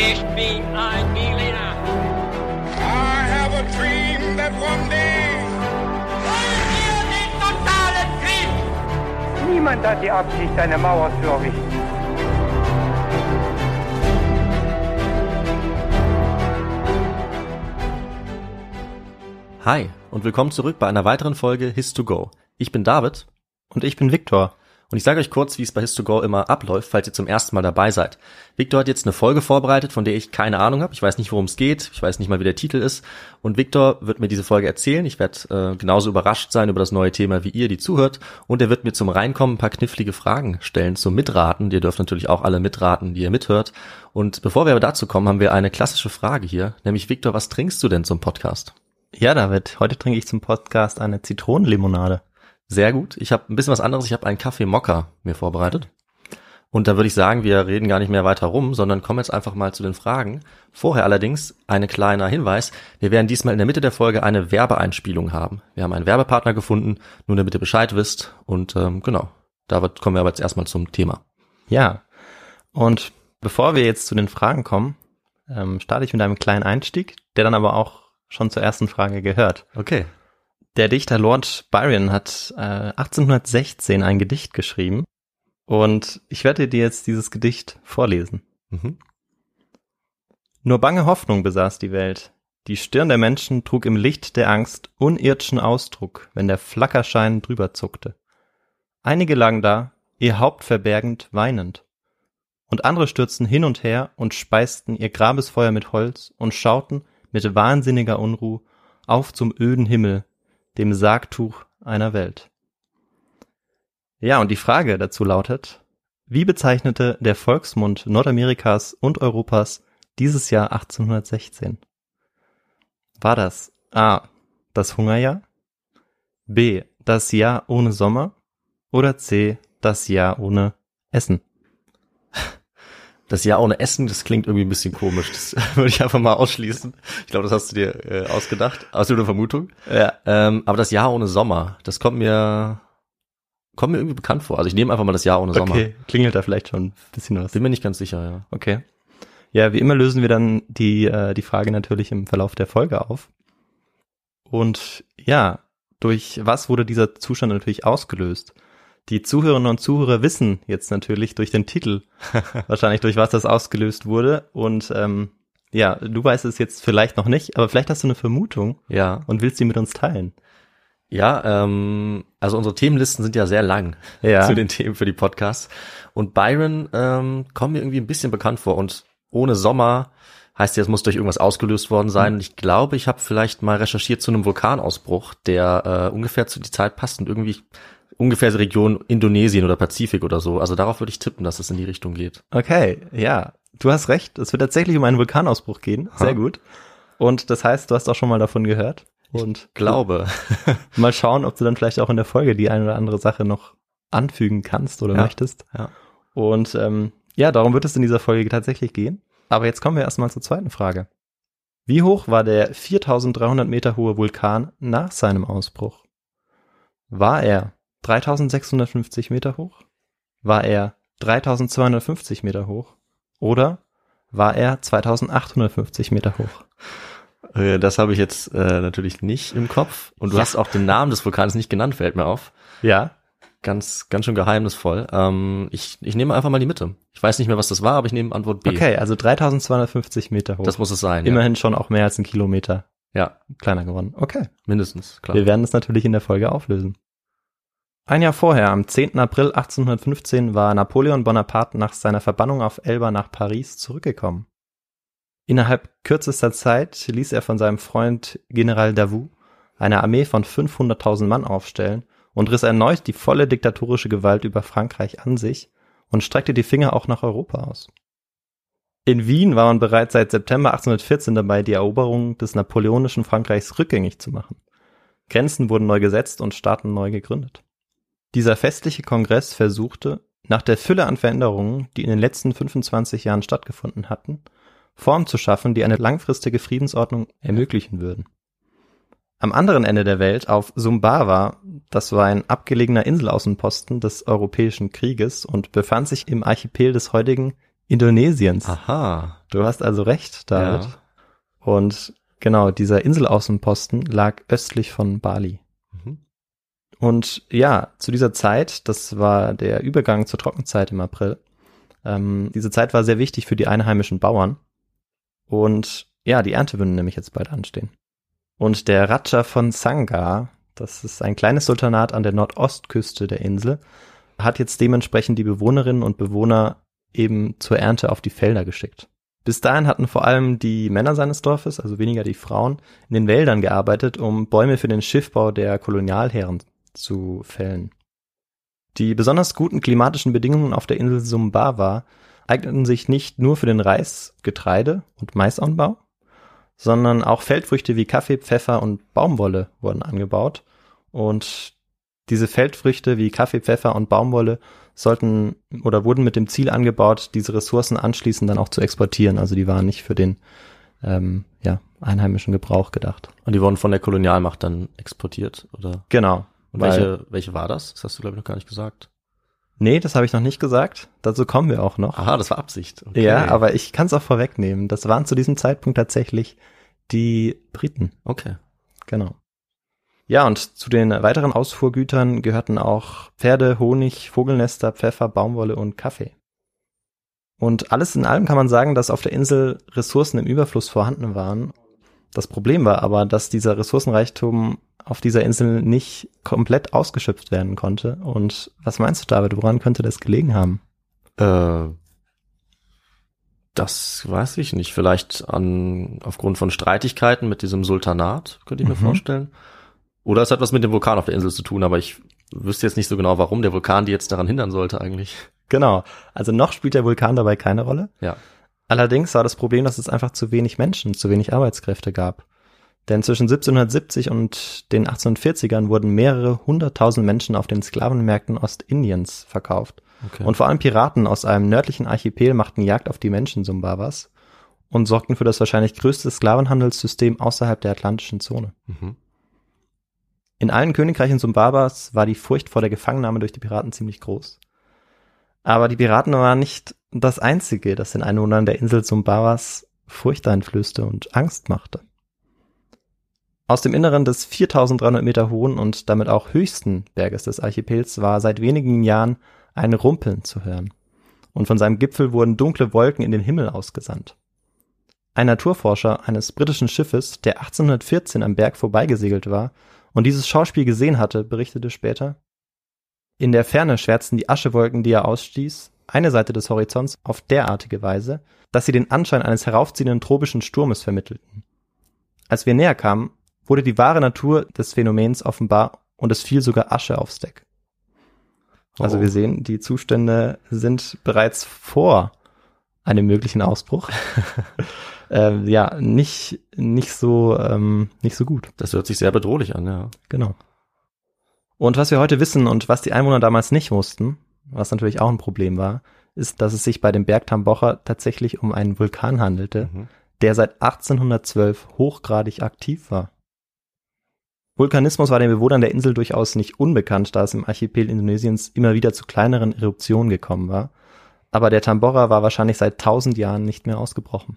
Ich bin ein Berliner. I have a dream that one day. Wollen wir den totalen Krieg? Niemand hat die Absicht, eine Mauer zu errichten. Hi und willkommen zurück bei einer weiteren Folge His2Go. Ich bin David Und ich bin Viktor. Und ich sage euch kurz, wie es bei His2Go immer abläuft, falls ihr zum ersten Mal dabei seid. Victor hat jetzt eine Folge vorbereitet, von der ich keine Ahnung habe. Ich weiß nicht, worum es geht. Ich weiß nicht mal, wie der Titel ist. Und Victor wird mir diese Folge erzählen. Ich werde äh, genauso überrascht sein über das neue Thema wie ihr, die zuhört. Und er wird mir zum Reinkommen ein paar knifflige Fragen stellen zum Mitraten. Ihr dürft natürlich auch alle mitraten, die ihr mithört. Und bevor wir aber dazu kommen, haben wir eine klassische Frage hier. Nämlich, Victor, was trinkst du denn zum Podcast? Ja, David, heute trinke ich zum Podcast eine Zitronenlimonade. Sehr gut. Ich habe ein bisschen was anderes. Ich habe einen Kaffee Mokka mir vorbereitet. Und da würde ich sagen, wir reden gar nicht mehr weiter rum, sondern kommen jetzt einfach mal zu den Fragen. Vorher allerdings ein kleiner Hinweis. Wir werden diesmal in der Mitte der Folge eine Werbeeinspielung haben. Wir haben einen Werbepartner gefunden, nur damit ihr Bescheid wisst. Und ähm, genau, damit kommen wir aber jetzt erstmal zum Thema. Ja. Und bevor wir jetzt zu den Fragen kommen, ähm, starte ich mit einem kleinen Einstieg, der dann aber auch schon zur ersten Frage gehört. Okay. Der Dichter Lord Byron hat äh, 1816 ein Gedicht geschrieben und ich werde dir jetzt dieses Gedicht vorlesen. Mhm. Nur bange Hoffnung besaß die Welt. Die Stirn der Menschen trug im Licht der Angst unirdschen Ausdruck, wenn der Flackerschein drüber zuckte. Einige lagen da, ihr Haupt verbergend, weinend. Und andere stürzten hin und her und speisten ihr Grabesfeuer mit Holz und schauten mit wahnsinniger Unruh auf zum öden Himmel, dem Sargtuch einer Welt. Ja, und die Frage dazu lautet, wie bezeichnete der Volksmund Nordamerikas und Europas dieses Jahr 1816? War das A. das Hungerjahr, B. das Jahr ohne Sommer oder C. das Jahr ohne Essen? Das Jahr ohne Essen, das klingt irgendwie ein bisschen komisch. Das würde ich einfach mal ausschließen. Ich glaube, das hast du dir äh, ausgedacht. Aus der Vermutung. Ja. Ähm, aber das Jahr ohne Sommer, das kommt mir, kommt mir irgendwie bekannt vor. Also ich nehme einfach mal das Jahr ohne Sommer. Okay, klingelt da vielleicht schon ein bisschen was. Bin mir nicht ganz sicher, ja. Okay. Ja, wie immer lösen wir dann die, äh, die Frage natürlich im Verlauf der Folge auf. Und ja, durch was wurde dieser Zustand natürlich ausgelöst? Die Zuhörerinnen und Zuhörer wissen jetzt natürlich durch den Titel wahrscheinlich, durch was das ausgelöst wurde. Und ähm, ja, du weißt es jetzt vielleicht noch nicht, aber vielleicht hast du eine Vermutung Ja. und willst sie mit uns teilen. Ja, ähm, also unsere Themenlisten sind ja sehr lang Ja. zu den Themen für die Podcasts. Und Byron ähm, kommt mir irgendwie ein bisschen bekannt vor. Und ohne Sommer heißt ja, es muss durch irgendwas ausgelöst worden sein. Und ich glaube, ich habe vielleicht mal recherchiert zu einem Vulkanausbruch, der äh, ungefähr zu die Zeit passt und irgendwie ungefähr die Region Indonesien oder Pazifik oder so. Also darauf würde ich tippen, dass es in die Richtung geht. Okay, ja, du hast recht. Es wird tatsächlich um einen Vulkanausbruch gehen. Sehr Ha. gut. Und das heißt, du hast auch schon mal davon gehört. Und Glaube. mal schauen, ob du dann vielleicht auch in der Folge die eine oder andere Sache noch anfügen kannst oder Ja, möchtest. ja. Und ähm, ja, darum wird es in dieser Folge tatsächlich gehen. Aber jetzt kommen wir erstmal zur zweiten Frage. Wie hoch war der 4300 Meter hohe Vulkan nach seinem Ausbruch? War er 3650 Meter hoch? War er 3250 Meter hoch? Oder war er 2850 Meter hoch? Äh, Das habe ich jetzt äh, natürlich nicht im Kopf. Und du Ja. hast auch den Namen des Vulkans nicht genannt, fällt mir auf. Ja, Ganz, ganz schön geheimnisvoll. Ähm, ich, ich nehme einfach mal die Mitte. Ich weiß nicht mehr, was das war, aber ich nehme Antwort B. okay, also 3250 Meter hoch. Das muss es sein. Immerhin schon auch mehr als ein Kilometer Ja. ja, kleiner geworden. Okay. mindestens, klar. Wir werden es natürlich in der Folge auflösen. Ein Jahr vorher, am 10. April 1815, war Napoleon Bonaparte nach seiner Verbannung auf Elba nach Paris zurückgekommen. Innerhalb kürzester Zeit ließ er von seinem Freund General Davout eine Armee von 500.000 Mann aufstellen und riss erneut die volle diktatorische Gewalt über Frankreich an sich und streckte die Finger auch nach Europa aus. In Wien war man bereits seit September 1814 dabei, die Eroberung des napoleonischen Frankreichs rückgängig zu machen. Grenzen wurden neu gesetzt und Staaten neu gegründet. Dieser festliche Kongress versuchte, nach der Fülle an Veränderungen, die in den letzten 25 Jahren stattgefunden hatten, Formen zu schaffen, die eine langfristige Friedensordnung ermöglichen würden. Am anderen Ende der Welt, auf Sumbawa, das war ein abgelegener Inselaußenposten des Europäischen Krieges und befand sich im Archipel des heutigen Indonesiens. Aha. Du hast also recht, David. Ja. Und genau, dieser Inselaußenposten lag östlich von Bali. Und ja, zu dieser Zeit, das war der Übergang zur Trockenzeit im April, ähm, diese Zeit war sehr wichtig für die einheimischen Bauern. Und ja, die Ernte würde nämlich jetzt bald anstehen. Und der Raja von Sangha, das ist ein kleines Sultanat an der Nordostküste der Insel, hat jetzt dementsprechend die Bewohnerinnen und Bewohner eben zur Ernte auf die Felder geschickt. Bis dahin hatten vor allem die Männer seines Dorfes, also weniger die Frauen, in den Wäldern gearbeitet, um Bäume für den Schiffbau der Kolonialherren zu fällen. Die besonders guten klimatischen Bedingungen auf der Insel Sumbawa eigneten sich nicht nur für den Reis, Getreide und Maisanbau, sondern auch Feldfrüchte wie Kaffee, Pfeffer und Baumwolle wurden angebaut. Und diese Feldfrüchte wie Kaffee, Pfeffer und Baumwolle sollten oder wurden mit dem Ziel angebaut, diese Ressourcen anschließend dann auch zu exportieren. Also die waren nicht für den ähm, ja, einheimischen Gebrauch gedacht. Und die wurden von der Kolonialmacht dann exportiert, oder? Genau. Und weil- welche, welche war das? Das hast du, glaube ich, noch gar nicht gesagt. Nee, das habe ich noch nicht gesagt. Dazu kommen wir auch noch. Aha, das war Absicht. Okay. Ja, aber ich kann es auch vorwegnehmen. Das waren zu diesem Zeitpunkt tatsächlich die Briten. Okay. Genau. Ja, und zu den weiteren Ausfuhrgütern gehörten auch Pferde, Honig, Vogelnester, Pfeffer, Baumwolle und Kaffee. Und alles in allem kann man sagen, dass auf der Insel Ressourcen im Überfluss vorhanden waren. Das Problem war aber, dass dieser Ressourcenreichtum auf dieser Insel nicht komplett ausgeschöpft werden konnte. Und was meinst du, David, woran könnte das gelegen haben? Äh, das weiß ich nicht. Vielleicht an aufgrund von Streitigkeiten mit diesem Sultanat, könnte ich mir Mhm. vorstellen. Oder es hat was mit dem Vulkan auf der Insel zu tun, aber ich wüsste jetzt nicht so genau, warum der Vulkan die jetzt daran hindern sollte eigentlich. Genau. Also noch spielt der Vulkan dabei keine Rolle. Ja. Allerdings war das Problem, dass es einfach zu wenig Menschen, zu wenig Arbeitskräfte gab. Denn zwischen 1770 und den 1840ern wurden mehrere hunderttausend Menschen auf den Sklavenmärkten Ostindiens verkauft. Okay. Und vor allem Piraten aus einem nördlichen Archipel machten Jagd auf die Menschen Sumbawas und sorgten für das wahrscheinlich größte Sklavenhandelssystem außerhalb der atlantischen Zone. mhm. In allen Königreichen Sumbabas war die Furcht vor der Gefangennahme durch die Piraten ziemlich groß. Aber die Piraten waren nicht das Einzige, das den Einwohnern der Insel Sumbabas Furcht einflößte und Angst machte. Aus dem Inneren des 4300 Meter hohen und damit auch höchsten Berges des Archipels war seit wenigen Jahren ein Rumpeln zu hören. Und von seinem Gipfel wurden dunkle Wolken in den Himmel ausgesandt. Ein Naturforscher eines britischen Schiffes, der 1814 am Berg vorbeigesegelt war, und dieses Schauspiel gesehen hatte, berichtete später. In der Ferne schwärzten die Aschewolken, die er ausstieß, eine Seite des Horizonts auf derartige Weise, dass sie den Anschein eines heraufziehenden tropischen Sturmes vermittelten. Als wir näher kamen, wurde die wahre Natur des Phänomens offenbar und es fiel sogar Asche aufs Deck. Also Oh. wir sehen, die Zustände sind bereits vor einem möglichen Ausbruch. ähm, ja, nicht, nicht so, ähm, nicht so gut. Das hört sich sehr bedrohlich an, ja. Genau. Und was wir heute wissen und was die Einwohner damals nicht wussten, was natürlich auch ein Problem war, ist, dass es sich bei dem Berg Tambocha tatsächlich um einen Vulkan handelte, Mhm. der seit 1812 hochgradig aktiv war. Vulkanismus war den Bewohnern der Insel durchaus nicht unbekannt, da es im Archipel Indonesiens immer wieder zu kleineren Eruptionen gekommen war. Aber der Tambora war wahrscheinlich seit tausend Jahren nicht mehr ausgebrochen.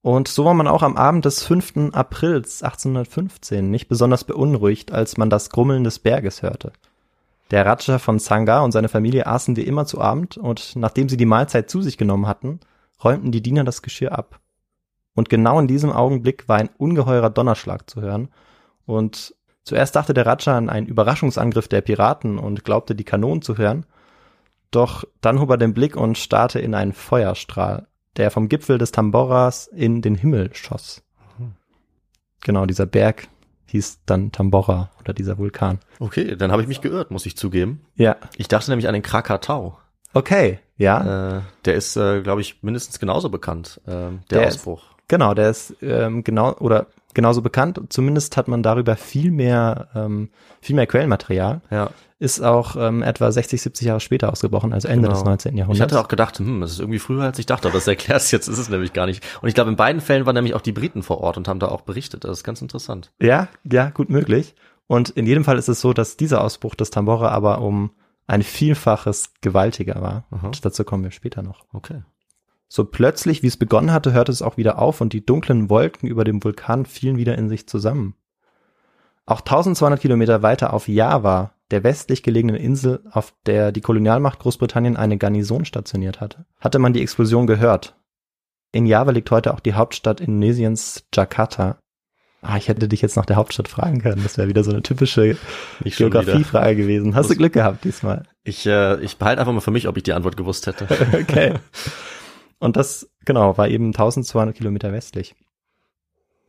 Und so war man auch am Abend des 5. Aprils 1815 nicht besonders beunruhigt, als man das Grummeln des Berges hörte. Der Raja von Sangha und seine Familie aßen wie immer zu Abend und nachdem sie die Mahlzeit zu sich genommen hatten, räumten die Diener das Geschirr ab. Und genau in diesem Augenblick war ein ungeheurer Donnerschlag zu hören. Und zuerst dachte der Raja an einen Überraschungsangriff der Piraten und glaubte, die Kanonen zu hören. Doch dann hob er den Blick und starrte in einen Feuerstrahl, der vom Gipfel des Tamboras in den Himmel schoss. Genau, dieser Berg hieß dann Tambora oder dieser Vulkan. Okay, dann habe ich mich geirrt, muss ich zugeben. Ja, Ich dachte nämlich an den Krakatau. okay, ja. Äh, der ist, äh, glaube ich, mindestens genauso bekannt, äh, der, Der Ausbruch. Genau, der ist ähm, genau oder genauso bekannt. Zumindest hat man darüber viel mehr, ähm, viel mehr Quellenmaterial. Ja. Ist auch ähm, etwa 60, 70 Jahre später ausgebrochen, also Ende Genau. des 19. Ich Jahrhunderts. hatte auch gedacht, hm, das ist irgendwie früher, als ich dachte, aber das erklärt es jetzt, ist es nämlich gar nicht. Und ich glaube, in beiden Fällen waren nämlich auch die Briten vor Ort und haben da auch berichtet. Das ist ganz interessant. Ja, ja, gut möglich. Und in jedem Fall ist es so, dass dieser Ausbruch des Tambora aber um ein Vielfaches gewaltiger war. Und dazu kommen wir später noch. Okay. So plötzlich, wie es begonnen hatte, hörte es auch wieder auf und die dunklen Wolken über dem Vulkan fielen wieder in sich zusammen. Auch 1200 Kilometer weiter auf Java, der westlich gelegenen Insel, auf der die Kolonialmacht Großbritannien eine Garnison stationiert hatte, hatte man die Explosion gehört. In Java liegt heute auch die Hauptstadt Indonesiens, Jakarta. Ah, ich hätte dich jetzt nach der Hauptstadt fragen können. Das wäre wieder so eine typische. Geografiefrage gewesen. Hast du Glück gehabt diesmal? Ich, äh, ich behalte einfach mal für mich, ob ich die Antwort gewusst hätte. Okay. Und das, genau, war eben 1200 Kilometer westlich.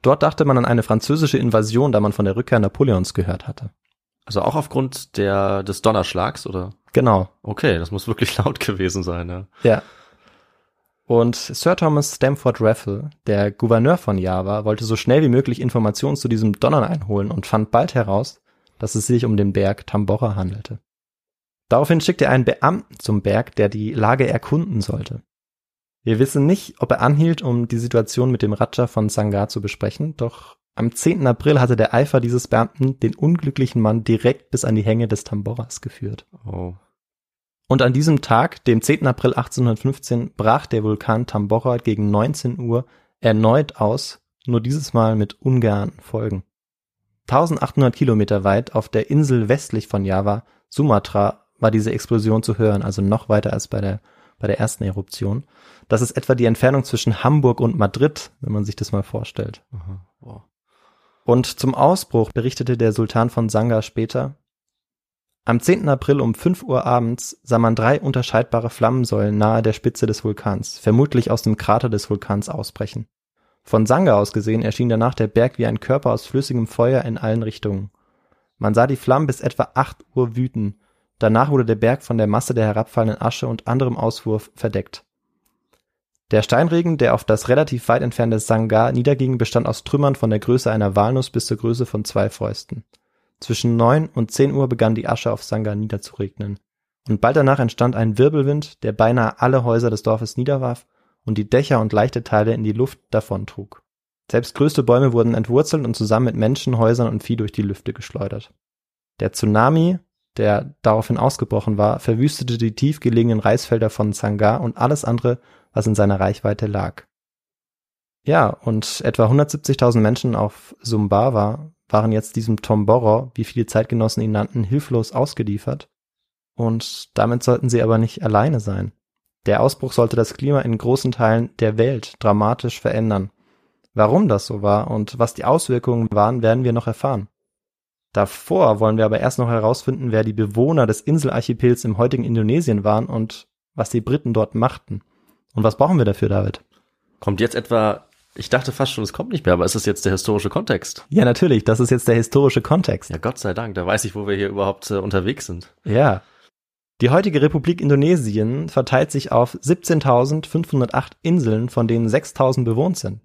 Dort dachte man an eine französische Invasion, da man von der Rückkehr Napoleons gehört hatte. Also auch aufgrund der, des Donnerschlags, oder? Genau, Okay, das muss wirklich laut gewesen sein, ja. ja. Und Sir Thomas Stamford Raffle, der Gouverneur von Java, wollte so schnell wie möglich Informationen zu diesem Donnern einholen und fand bald heraus, dass es sich um den Berg Tambora handelte. Daraufhin schickte er einen Beamten zum Berg, der die Lage erkunden sollte. Wir wissen nicht, ob er anhielt, um die Situation mit dem Raja von Sangar zu besprechen, doch am 10. April hatte der Eifer dieses Beamten den unglücklichen Mann direkt bis an die Hänge des Tamboras geführt. Oh. Und an diesem Tag, dem 10. April 1815, brach der Vulkan Tambora gegen 19 Uhr erneut aus, nur dieses Mal mit ungeahnten Folgen. 1800 Kilometer weit auf der Insel westlich von Java, Sumatra, war diese Explosion zu hören, also noch weiter als bei der, bei der ersten Eruption. Das ist etwa die Entfernung zwischen Hamburg und Madrid, wenn man sich das mal vorstellt. Aha. Wow. Und zum Ausbruch berichtete der Sultan von Sanga später, am 10. April um 5 Uhr abends sah man drei unterscheidbare Flammensäulen nahe der Spitze des Vulkans, vermutlich aus dem Krater des Vulkans ausbrechen. Von Sanga aus gesehen erschien danach der Berg wie ein Körper aus flüssigem Feuer in allen Richtungen. Man sah die Flammen bis etwa 8 Uhr wüten. Danach wurde der Berg von der Masse der herabfallenden Asche und anderem Auswurf verdeckt. Der Steinregen, der auf das relativ weit entfernte Sangha niederging, bestand aus Trümmern von der Größe einer Walnuss bis zur Größe von zwei Fäusten. Zwischen neun und zehn Uhr begann die Asche auf Sangha niederzuregnen. Und bald danach entstand ein Wirbelwind, der beinahe alle Häuser des Dorfes niederwarf und die Dächer und leichte Teile in die Luft davontrug. Selbst größte Bäume wurden entwurzelt und zusammen mit Menschen, Häusern und Vieh durch die Lüfte geschleudert. Der Tsunami, der daraufhin ausgebrochen war, verwüstete die tief gelegenen Reisfelder von Sangha und alles andere, was in seiner Reichweite lag. Ja, und etwa 170.000 Menschen auf Sumbawa waren jetzt diesem Tomboro, wie viele Zeitgenossen ihn nannten, hilflos ausgeliefert. Und damit sollten sie aber nicht alleine sein. Der Ausbruch sollte das Klima in großen Teilen der Welt dramatisch verändern. Warum das so war und was die Auswirkungen waren, werden wir noch erfahren. Davor wollen wir aber erst noch herausfinden, wer die Bewohner des Inselarchipels im heutigen Indonesien waren und was die Briten dort machten. Und was brauchen wir dafür, David? Kommt jetzt etwa, ich dachte fast schon, es kommt nicht mehr, aber ist es jetzt der historische Kontext? Ja, natürlich, das ist jetzt der historische Kontext. Ja, Gott sei Dank, da weiß ich, wo wir hier überhaupt äh, unterwegs sind. Ja. Die heutige Republik Indonesien verteilt sich auf 17.508 Inseln, von denen 6.000 bewohnt sind.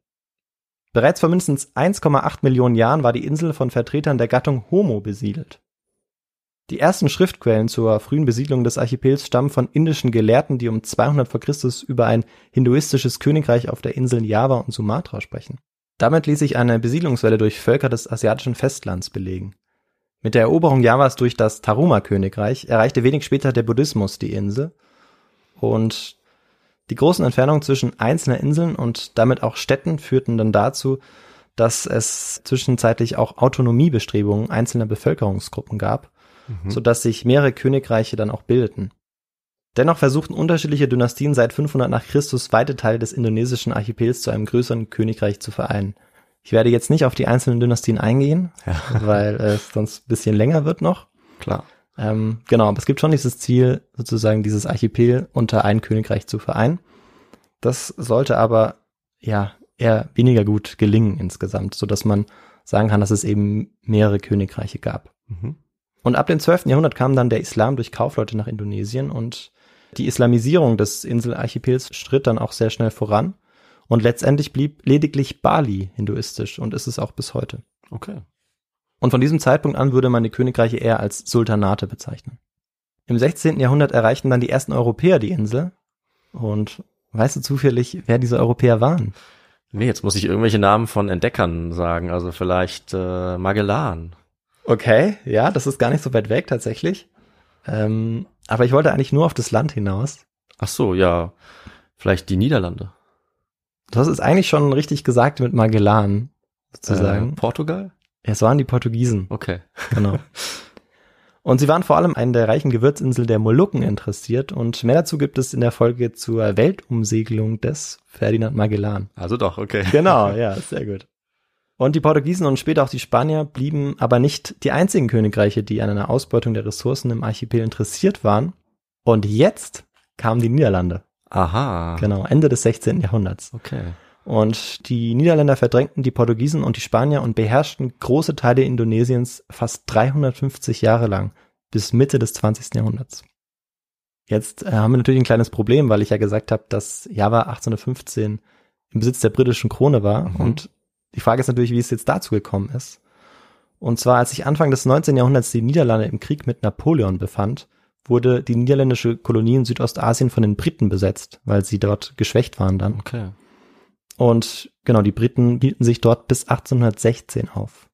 Bereits vor mindestens 1,8 Millionen Jahren war die Insel von Vertretern der Gattung Homo besiedelt. Die ersten Schriftquellen zur frühen Besiedlung des Archipels stammen von indischen Gelehrten, die um 200 vor Christus über ein hinduistisches Königreich auf der Inseln Java und Sumatra sprechen. Damit ließ sich eine Besiedlungswelle durch Völker des asiatischen Festlands belegen. Mit der Eroberung Javas durch das Taruma-Königreich erreichte wenig später der Buddhismus die Insel und die großen Entfernungen zwischen einzelnen Inseln und damit auch Städten führten dann dazu, dass es zwischenzeitlich auch Autonomiebestrebungen einzelner Bevölkerungsgruppen gab, Mhm. so dass sich mehrere Königreiche dann auch bildeten. Dennoch versuchten unterschiedliche Dynastien seit 500 nach Christus weite Teile des indonesischen Archipels zu einem größeren Königreich zu vereinen. Ich werde jetzt nicht auf die einzelnen Dynastien eingehen, Ja. weil es sonst ein bisschen länger wird noch. Klar. Ähm, genau, aber es gibt schon dieses Ziel, sozusagen dieses Archipel unter ein Königreich zu vereinen. Das sollte aber ja eher weniger gut gelingen insgesamt, so dass man sagen kann, dass es eben mehrere Königreiche gab. Mhm. Und ab dem 12. Jahrhundert kam dann der Islam durch Kaufleute nach Indonesien und die Islamisierung des Inselarchipels schritt dann auch sehr schnell voran und letztendlich blieb lediglich Bali hinduistisch und ist es auch bis heute. Okay. Und von diesem Zeitpunkt an würde man die Königreiche eher als Sultanate bezeichnen. Im 16. Jahrhundert erreichten dann die ersten Europäer die Insel. Und weißt du zufällig, wer diese Europäer waren? Nee, jetzt muss ich irgendwelche Namen von Entdeckern sagen, also vielleicht äh, Magellan. Okay, ja, das ist gar nicht so weit weg tatsächlich. Ähm, Aber ich wollte eigentlich nur auf das Land hinaus. Ach so, ja. Vielleicht die Niederlande. Du hast es eigentlich schon richtig gesagt mit Magellan, sozusagen. Äh, Portugal? Es waren die Portugiesen, Okay. genau. Und sie waren vor allem an der reichen Gewürzinsel der Molukken interessiert und mehr dazu gibt es in der Folge zur Weltumsegelung des Ferdinand Magellan. Also doch, okay. Genau, ja, sehr gut. Und die Portugiesen und später auch die Spanier blieben aber nicht die einzigen Königreiche, die an einer Ausbeutung der Ressourcen im Archipel interessiert waren. Und jetzt kamen die Niederlande. Aha. Genau, Ende des 16. Jahrhunderts. Okay. Und die Niederländer verdrängten die Portugiesen und die Spanier und beherrschten große Teile Indonesiens fast 350 Jahre lang, bis Mitte des 20. Jahrhunderts. Jetzt äh, haben wir natürlich ein kleines Problem, weil ich ja gesagt habe, dass Java 1815 im Besitz der britischen Krone war. Mhm. Und die Frage ist natürlich, wie es jetzt dazu gekommen ist. Und zwar, als sich Anfang des 19. Jahrhunderts die Niederlande im Krieg mit Napoleon befand, wurde die niederländische Kolonie in Südostasien von den Briten besetzt, weil sie dort geschwächt waren dann. Okay. Und genau, die Briten hielten sich dort bis 1816 auf.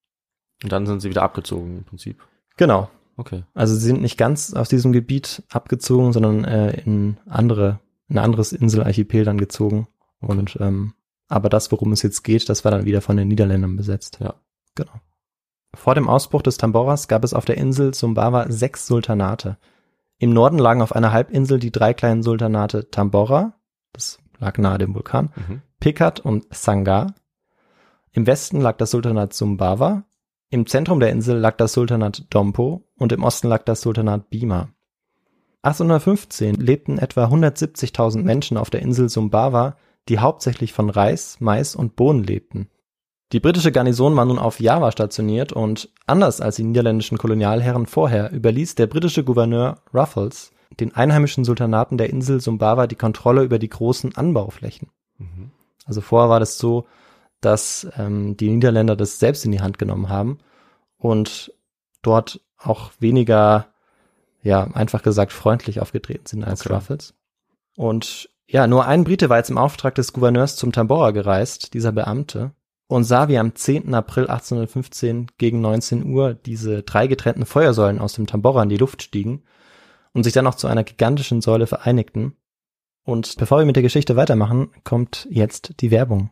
Und dann sind sie wieder abgezogen im Prinzip. Genau. Okay. Also sie sind nicht ganz aus diesem Gebiet abgezogen, sondern äh, in andere, in ein anderes Inselarchipel dann gezogen. Und ähm, aber das, worum es jetzt geht, das war dann wieder von den Niederländern besetzt. Ja. Genau. Vor dem Ausbruch des Tamboras gab es auf der Insel Sumbawa sechs Sultanate. Im Norden lagen auf einer Halbinsel die drei kleinen Sultanate Tambora, das lag nahe dem Vulkan, Mhm. Pikat und Sangar. Im Westen lag das Sultanat Sumbawa, im Zentrum der Insel lag das Sultanat Dompo und im Osten lag das Sultanat Bima. 1815 lebten etwa 170.000 Menschen auf der Insel Sumbawa, die hauptsächlich von Reis, Mais und Bohnen lebten. Die britische Garnison war nun auf Java stationiert und anders als die niederländischen Kolonialherren vorher überließ der britische Gouverneur Ruffles den einheimischen Sultanaten der Insel Sumbawa die Kontrolle über die großen Anbauflächen. Mhm. Also vorher war das so, dass ähm, die Niederländer das selbst in die Hand genommen haben und dort auch weniger, ja, einfach gesagt freundlich aufgetreten sind als Okay. Ruffles. Und ja, nur ein Brite war jetzt im Auftrag des Gouverneurs zum Tambora gereist, dieser Beamte, und sah, wie am 10. April 1815 gegen 19 Uhr diese drei getrennten Feuersäulen aus dem Tambora in die Luft stiegen und sich dann noch zu einer gigantischen Säule vereinigten. Und bevor wir mit der Geschichte weitermachen, kommt jetzt die Werbung.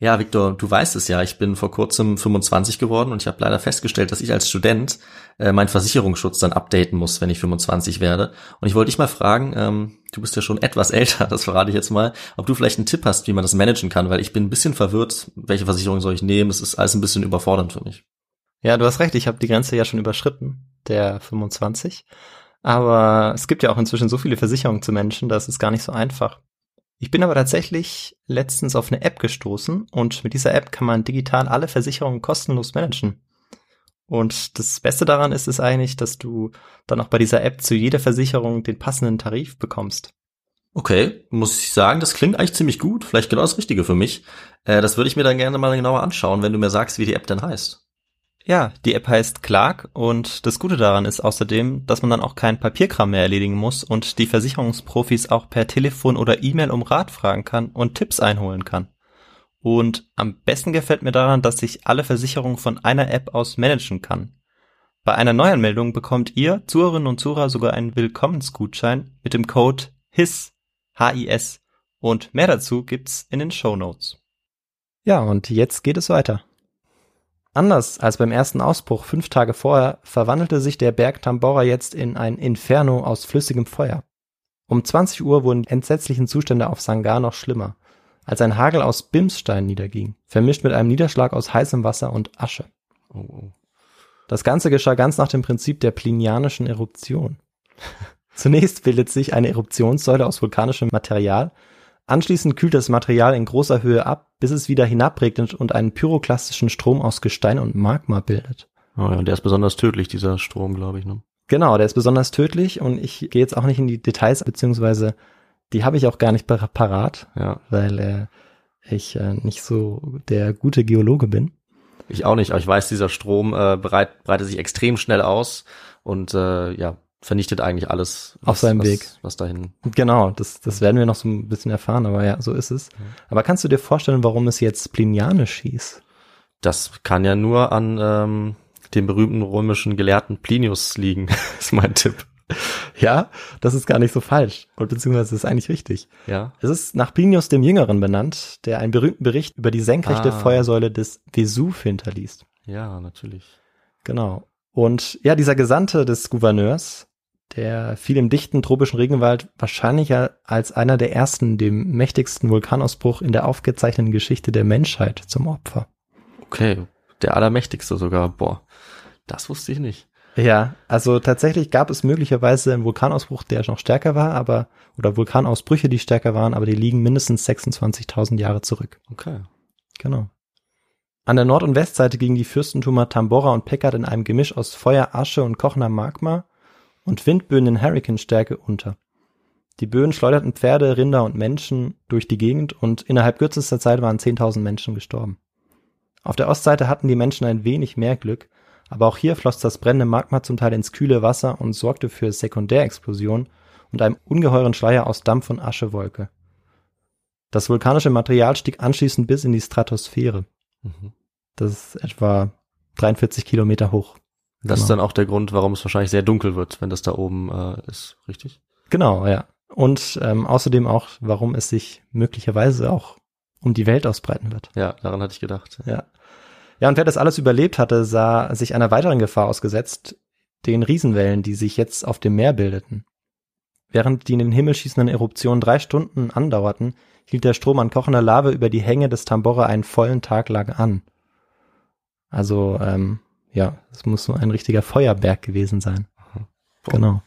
Ja, Victor, du weißt es ja, ich bin vor kurzem 25 geworden und ich habe leider festgestellt, dass ich als Student äh, meinen Versicherungsschutz dann updaten muss, wenn ich 25 werde. Und ich wollte dich mal fragen, ähm, du bist ja schon etwas älter, das verrate ich jetzt mal, ob du vielleicht einen Tipp hast, wie man das managen kann, weil ich bin ein bisschen verwirrt, welche Versicherung soll ich nehmen, das ist alles ein bisschen überfordernd für mich. Ja, du hast recht, ich habe die Grenze ja schon überschritten, der 25. Aber es gibt ja auch inzwischen so viele Versicherungen zu Menschen, das ist gar nicht so einfach. Ich bin aber tatsächlich letztens auf eine App gestoßen und mit dieser App kann man digital alle Versicherungen kostenlos managen. Und das Beste daran ist es eigentlich, dass du dann auch bei dieser App zu jeder Versicherung den passenden Tarif bekommst. Okay, muss ich sagen, das klingt eigentlich ziemlich gut, vielleicht genau das Richtige für mich. Äh, das würde ich mir dann gerne mal genauer anschauen, wenn du mir sagst, wie die App denn heißt. Ja, die App heißt Clark und das Gute daran ist außerdem, dass man dann auch keinen Papierkram mehr erledigen muss und die Versicherungsprofis auch per Telefon oder E-Mail um Rat fragen kann und Tipps einholen kann. Und am besten gefällt mir daran, dass ich alle Versicherungen von einer App aus managen kann. Bei einer Neuanmeldung bekommt ihr, Zuhörerinnen und Zuhörer, sogar einen Willkommensgutschein mit dem Code HIS, H-I-S. Und mehr dazu gibt's in den Show Notes. Ja, und jetzt geht es weiter. Anders als beim ersten Ausbruch fünf Tage vorher verwandelte sich der Berg Tambora jetzt in ein Inferno aus flüssigem Feuer. Um 20 Uhr wurden die entsetzlichen Zustände auf Sangar noch schlimmer, als ein Hagel aus Bimsstein niederging, vermischt mit einem Niederschlag aus heißem Wasser und Asche. Oh, oh. Das Ganze geschah ganz nach dem Prinzip der plinianischen Eruption. Zunächst bildet sich eine Eruptionssäule aus vulkanischem Material, anschließend kühlt das Material in großer Höhe ab, bis es wieder hinabregnet und einen pyroklastischen Strom aus Gestein und Magma bildet. Oh ja, und der ist besonders tödlich, dieser Strom, glaube ich. Ne? Genau, der ist besonders tödlich und ich gehe jetzt auch nicht in die Details, beziehungsweise die habe ich auch gar nicht par- parat, Ja, weil äh, ich äh, nicht so der gute Geologe bin. ich auch nicht, aber ich weiß, dieser Strom äh, breit, breitet sich extrem schnell aus und äh, ja, vernichtet eigentlich alles Auf seinem was, Weg. was dahin. Genau, das, das werden wir noch so ein bisschen erfahren, aber ja, so ist es. Aber kannst du dir vorstellen, warum es jetzt plinianisch hieß? Das kann ja nur an ähm, dem berühmten römischen Gelehrten Plinius liegen, ist mein Tipp. Ja, das ist gar nicht so falsch. Und beziehungsweise ist eigentlich richtig. Ja. Es ist nach Plinius dem Jüngeren benannt, der einen berühmten Bericht über die senkrechte Ah. Feuersäule des Vesuv hinterließ. Ja, natürlich. Genau. Und ja, dieser Gesandte des Gouverneurs, der fiel im dichten tropischen Regenwald wahrscheinlich als einer der ersten dem mächtigsten Vulkanausbruch in der aufgezeichneten Geschichte der Menschheit zum Opfer. Okay. Der Allermächtigste sogar. Boah. Das wusste ich nicht. Ja, also tatsächlich gab es möglicherweise einen Vulkanausbruch, der noch stärker war, aber oder Vulkanausbrüche, die stärker waren, aber die liegen mindestens 26.000 Jahre zurück. Okay. Genau. An der Nord- und Westseite gingen die Fürstentümer Tambora und Peckard in einem Gemisch aus Feuer, Asche und kochender Magma und Windböen in Hurrikanstärke unter. Die Böen schleuderten Pferde, Rinder und Menschen durch die Gegend und innerhalb kürzester Zeit waren 10.000 Menschen gestorben. Auf der Ostseite hatten die Menschen ein wenig mehr Glück, aber auch hier floss das brennende Magma zum Teil ins kühle Wasser und sorgte für Sekundärexplosionen und einem ungeheuren Schleier aus Dampf und Aschewolke. Das vulkanische Material stieg anschließend bis in die Stratosphäre. Mhm. Das ist etwa 43 Kilometer hoch. Das ist Genau. dann auch der Grund, warum es wahrscheinlich sehr dunkel wird, wenn das da oben äh, ist, richtig? Genau, ja. Und ähm, außerdem auch, warum es sich möglicherweise auch um die Welt ausbreiten wird. Ja, daran hatte ich gedacht. Ja. Ja, und wer das alles überlebt hatte, sah sich einer weiteren Gefahr ausgesetzt, den Riesenwellen, die sich jetzt auf dem Meer bildeten. Während die in den Himmel schießenden Eruptionen drei Stunden andauerten, hielt der Strom an kochender Lava über die Hänge des Tambora einen vollen Tag lang an. Also, ähm, ja, es muss so ein richtiger Feuerberg gewesen sein. Boah. Genau.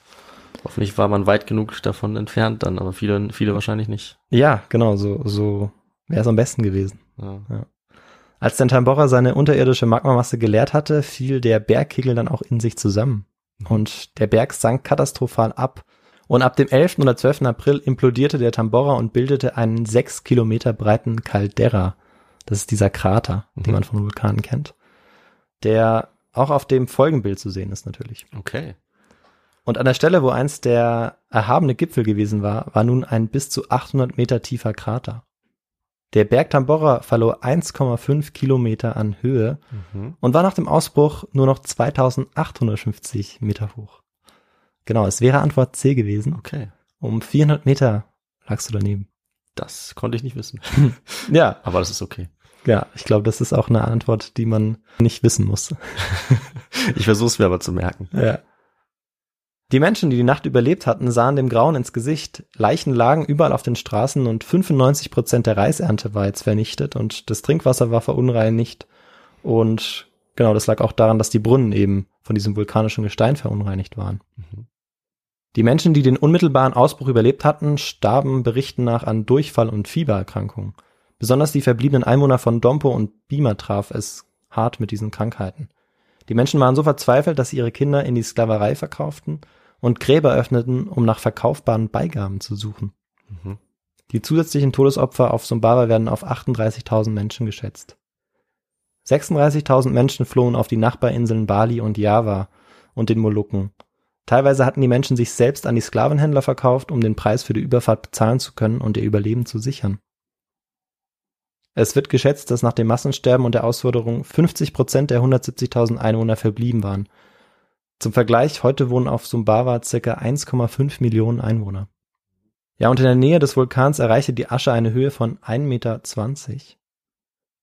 Hoffentlich war man weit genug davon entfernt dann, aber viele, viele wahrscheinlich nicht. Ja, genau, so, so wäre es am besten gewesen. Ja. Als der Tambora seine unterirdische Magmamasse geleert hatte, fiel der Bergkegel dann auch in sich zusammen. Und der Berg sank katastrophal ab. Und ab dem 11. oder 12. April implodierte der Tambora und bildete einen sechs Kilometer breiten Caldera. Das ist dieser Krater, den Mhm. man von Vulkanen kennt. Der auch auf dem Folgenbild zu sehen ist natürlich. Okay. Und an der Stelle, wo einst der erhabene Gipfel gewesen war, war nun ein bis zu 800 Meter tiefer Krater. Der Berg Tambora verlor 1,5 Kilometer an Höhe Mhm. und war nach dem Ausbruch nur noch 2850 Meter hoch. Genau, es wäre Antwort C gewesen. Okay. Um 400 Meter lagst du daneben. Das konnte ich nicht wissen. Ja, Aber das ist okay. Ja, ich glaube, das ist auch eine Antwort, die man nicht wissen muss. Ich versuche es mir aber zu merken. Ja. Die Menschen, die die Nacht überlebt hatten, sahen dem Grauen ins Gesicht. Leichen lagen überall auf den Straßen und 95 Prozent der Reisernte war jetzt vernichtet und das Trinkwasser war verunreinigt. Und genau, das lag auch daran, dass die Brunnen eben von diesem vulkanischen Gestein verunreinigt waren. Mhm. Die Menschen, die den unmittelbaren Ausbruch überlebt hatten, starben Berichten nach an Durchfall und Fiebererkrankungen. Besonders die verbliebenen Einwohner von Dompo und Bima traf es hart mit diesen Krankheiten. Die Menschen waren so verzweifelt, dass sie ihre Kinder in die Sklaverei verkauften und Gräber öffneten, um nach verkaufbaren Beigaben zu suchen. Mhm. Die zusätzlichen Todesopfer auf Sumbawa werden auf 38.000 Menschen geschätzt. 36.000 Menschen flohen auf die Nachbarinseln Bali und Java und den Molukken. Teilweise hatten die Menschen sich selbst an die Sklavenhändler verkauft, um den Preis für die Überfahrt bezahlen zu können und ihr Überleben zu sichern. Es wird geschätzt, dass nach dem Massensterben und der Auswanderung 50 Prozent der 170.000 Einwohner verblieben waren. Zum Vergleich, heute wohnen auf Sumbawa circa 1,5 Millionen Einwohner. Ja, und in der Nähe des Vulkans erreichte die Asche eine Höhe von 1,20 Meter.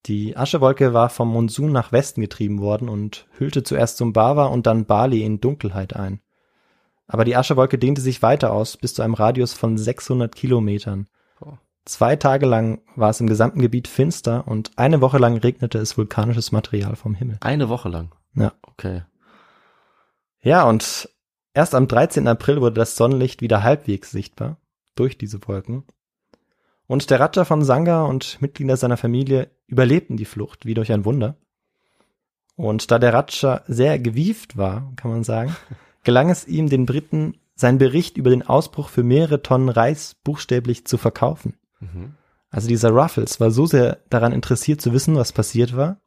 Die Aschewolke war vom Monsun nach Westen getrieben worden und hüllte zuerst Sumbawa und dann Bali in Dunkelheit ein. Aber die Aschewolke dehnte sich weiter aus, bis zu einem Radius von 600 Kilometern. Zwei Tage lang war es im gesamten Gebiet finster und eine Woche lang regnete es vulkanisches Material vom Himmel. Eine Woche lang. Ja. Okay. Ja, und erst am 13. April wurde das Sonnenlicht wieder halbwegs sichtbar durch diese Wolken. Und der Raja von Sangha und Mitglieder seiner Familie überlebten die Flucht wie durch ein Wunder. Und da der Raja sehr gewieft war, kann man sagen, gelang es ihm, den Briten seinen Bericht über den Ausbruch für mehrere Tonnen Reis buchstäblich zu verkaufen. Mhm. Also dieser Ruffles war so sehr daran interessiert zu wissen, was passiert war,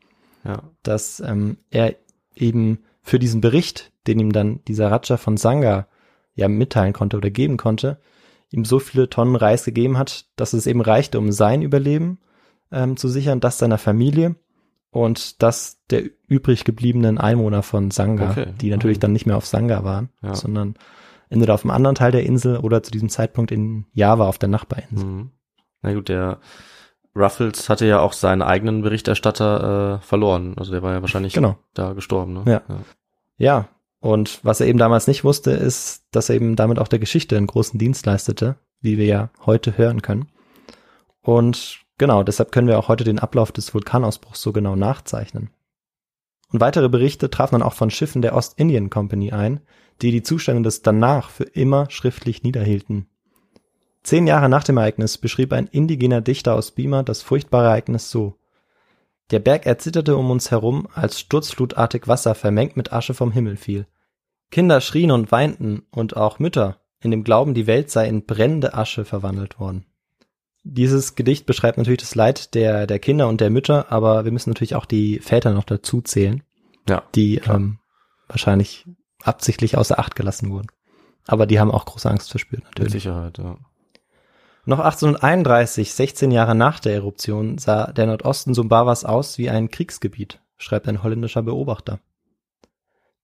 Ja. dass ähm, er eben für diesen Bericht, den ihm dann dieser Raja von Sangha ja mitteilen konnte oder geben konnte, ihm so viele Tonnen Reis gegeben hat, dass es eben reichte, um sein Überleben ähm, zu sichern, das seiner Familie und das der übrig gebliebenen Einwohner von Sangha, Okay. die natürlich Mhm. dann nicht mehr auf Sangha waren, Ja. sondern entweder auf einem anderen Teil der Insel oder zu diesem Zeitpunkt in Java auf der Nachbarinsel. Mhm. Na gut, der Ruffles hatte ja auch seinen eigenen Berichterstatter äh, verloren. Also der war ja wahrscheinlich Genau. da gestorben. Ne? Ja. Ja, und was er eben damals nicht wusste, ist, dass er eben damit auch der Geschichte einen großen Dienst leistete, wie wir ja heute hören können. Und genau, deshalb können wir auch heute den Ablauf des Vulkanausbruchs so genau nachzeichnen. Und weitere Berichte trafen dann auch von Schiffen der Ostindien Company ein, die die Zustände des danach für immer schriftlich niederhielten. Zehn Jahre nach dem Ereignis beschrieb ein indigener Dichter aus Bima das furchtbare Ereignis so. Der Berg erzitterte um uns herum, als sturzflutartig Wasser vermengt mit Asche vom Himmel fiel. Kinder schrien und weinten und auch Mütter, in dem Glauben, die Welt sei in brennende Asche verwandelt worden. Dieses Gedicht beschreibt natürlich das Leid der, der Kinder und der Mütter, aber wir müssen natürlich auch die Väter noch dazu zählen, Ja. die Klar. ähm, wahrscheinlich absichtlich außer Acht gelassen wurden. Aber die haben auch große Angst verspürt, Mit natürlich. Sicherheit, ja. Noch 1831, 16 Jahre nach der Eruption, sah der Nordosten Sumbawas aus wie ein Kriegsgebiet, schreibt ein holländischer Beobachter.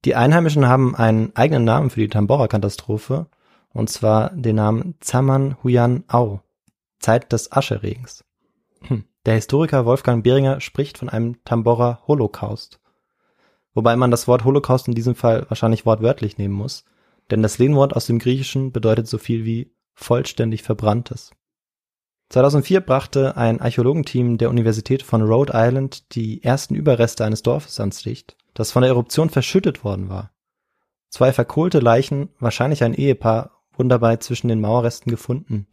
Die Einheimischen haben einen eigenen Namen für die Tambora-Katastrophe, und zwar den Namen Zaman Huyan Au, Zeit des Ascheregens. Hm. Der Historiker Wolfgang Behringer spricht von einem Tambora-Holocaust. Wobei man das Wort Holocaust in diesem Fall wahrscheinlich wortwörtlich nehmen muss, denn das Lehnwort aus dem Griechischen bedeutet so viel wie vollständig verbranntes. 2004 brachte ein Archäologenteam der Universität von Rhode Island die ersten Überreste eines Dorfes ans Licht, das von der Eruption verschüttet worden war. Zwei verkohlte Leichen, wahrscheinlich ein Ehepaar, wurden dabei zwischen den Mauerresten gefunden.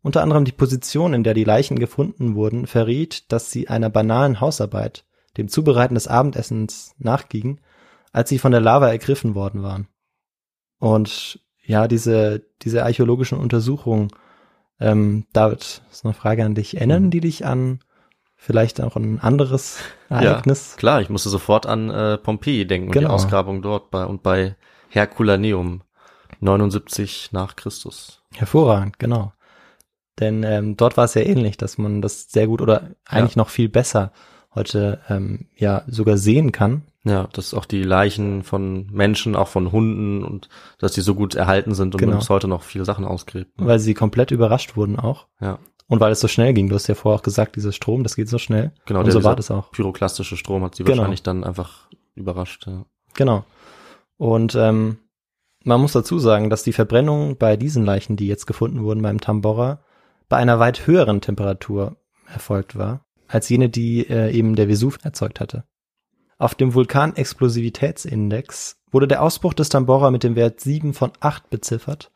Unter anderem die Position, in der die Leichen gefunden wurden, verriet, dass sie einer banalen Hausarbeit, dem Zubereiten des Abendessens, nachgingen, als sie von der Lava ergriffen worden waren. Und ja, diese, diese archäologischen Untersuchungen, ähm, David, ist eine Frage an dich. Erinnern Mhm. die dich an vielleicht auch ein anderes Ereignis? Klar, ich musste sofort an äh, Pompeji denken und die Genau. Ausgrabung dort bei und bei Herculaneum 79 nach Christus. Hervorragend, genau. Denn ähm, dort war es ja ähnlich, dass man das sehr gut oder eigentlich noch viel besser heute ähm, ja sogar sehen kann. Ja, dass auch die Leichen von Menschen, auch von Hunden und dass die so gut erhalten sind und Genau. man bis heute noch viele Sachen ausgräbt. ne? weil sie komplett überrascht wurden auch. Ja, Und weil es so schnell ging. Du hast ja vorher auch gesagt, dieser Strom, das geht so schnell. genau. Und der- so war das auch. Pyroklastische Strom hat sie Genau. wahrscheinlich dann einfach überrascht. Ja. Genau. Und ähm, man muss dazu sagen, dass die Verbrennung bei diesen Leichen, die jetzt gefunden wurden beim Tambora, bei einer weit höheren Temperatur erfolgt war, als jene, die äh, eben der Vesuv erzeugt hatte. Auf dem Vulkanexplosivitätsindex wurde der Ausbruch des Tambora mit dem Wert 7 von 8 beziffert.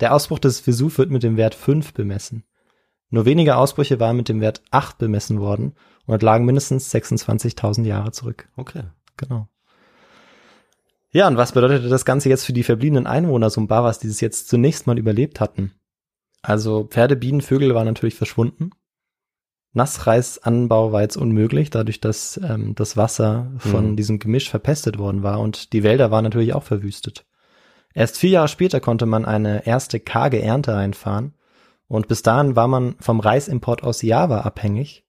Der Ausbruch des Vesuv wird mit dem Wert 5 bemessen. Nur wenige Ausbrüche waren mit dem Wert 8 bemessen worden und lagen mindestens 26.000 Jahre zurück. Okay. Genau. Ja, und was bedeutete das Ganze jetzt für die verbliebenen Einwohner Sumbawas, die es jetzt zunächst mal überlebt hatten? Also Pferde, Bienen, Vögel waren natürlich verschwunden. Nassreisanbau war jetzt unmöglich, dadurch, dass ähm, das Wasser von Mhm. diesem Gemisch verpestet worden war und die Wälder waren natürlich auch verwüstet. Erst vier Jahre später konnte man eine erste karge Ernte einfahren und bis dahin war man vom Reisimport aus Java abhängig.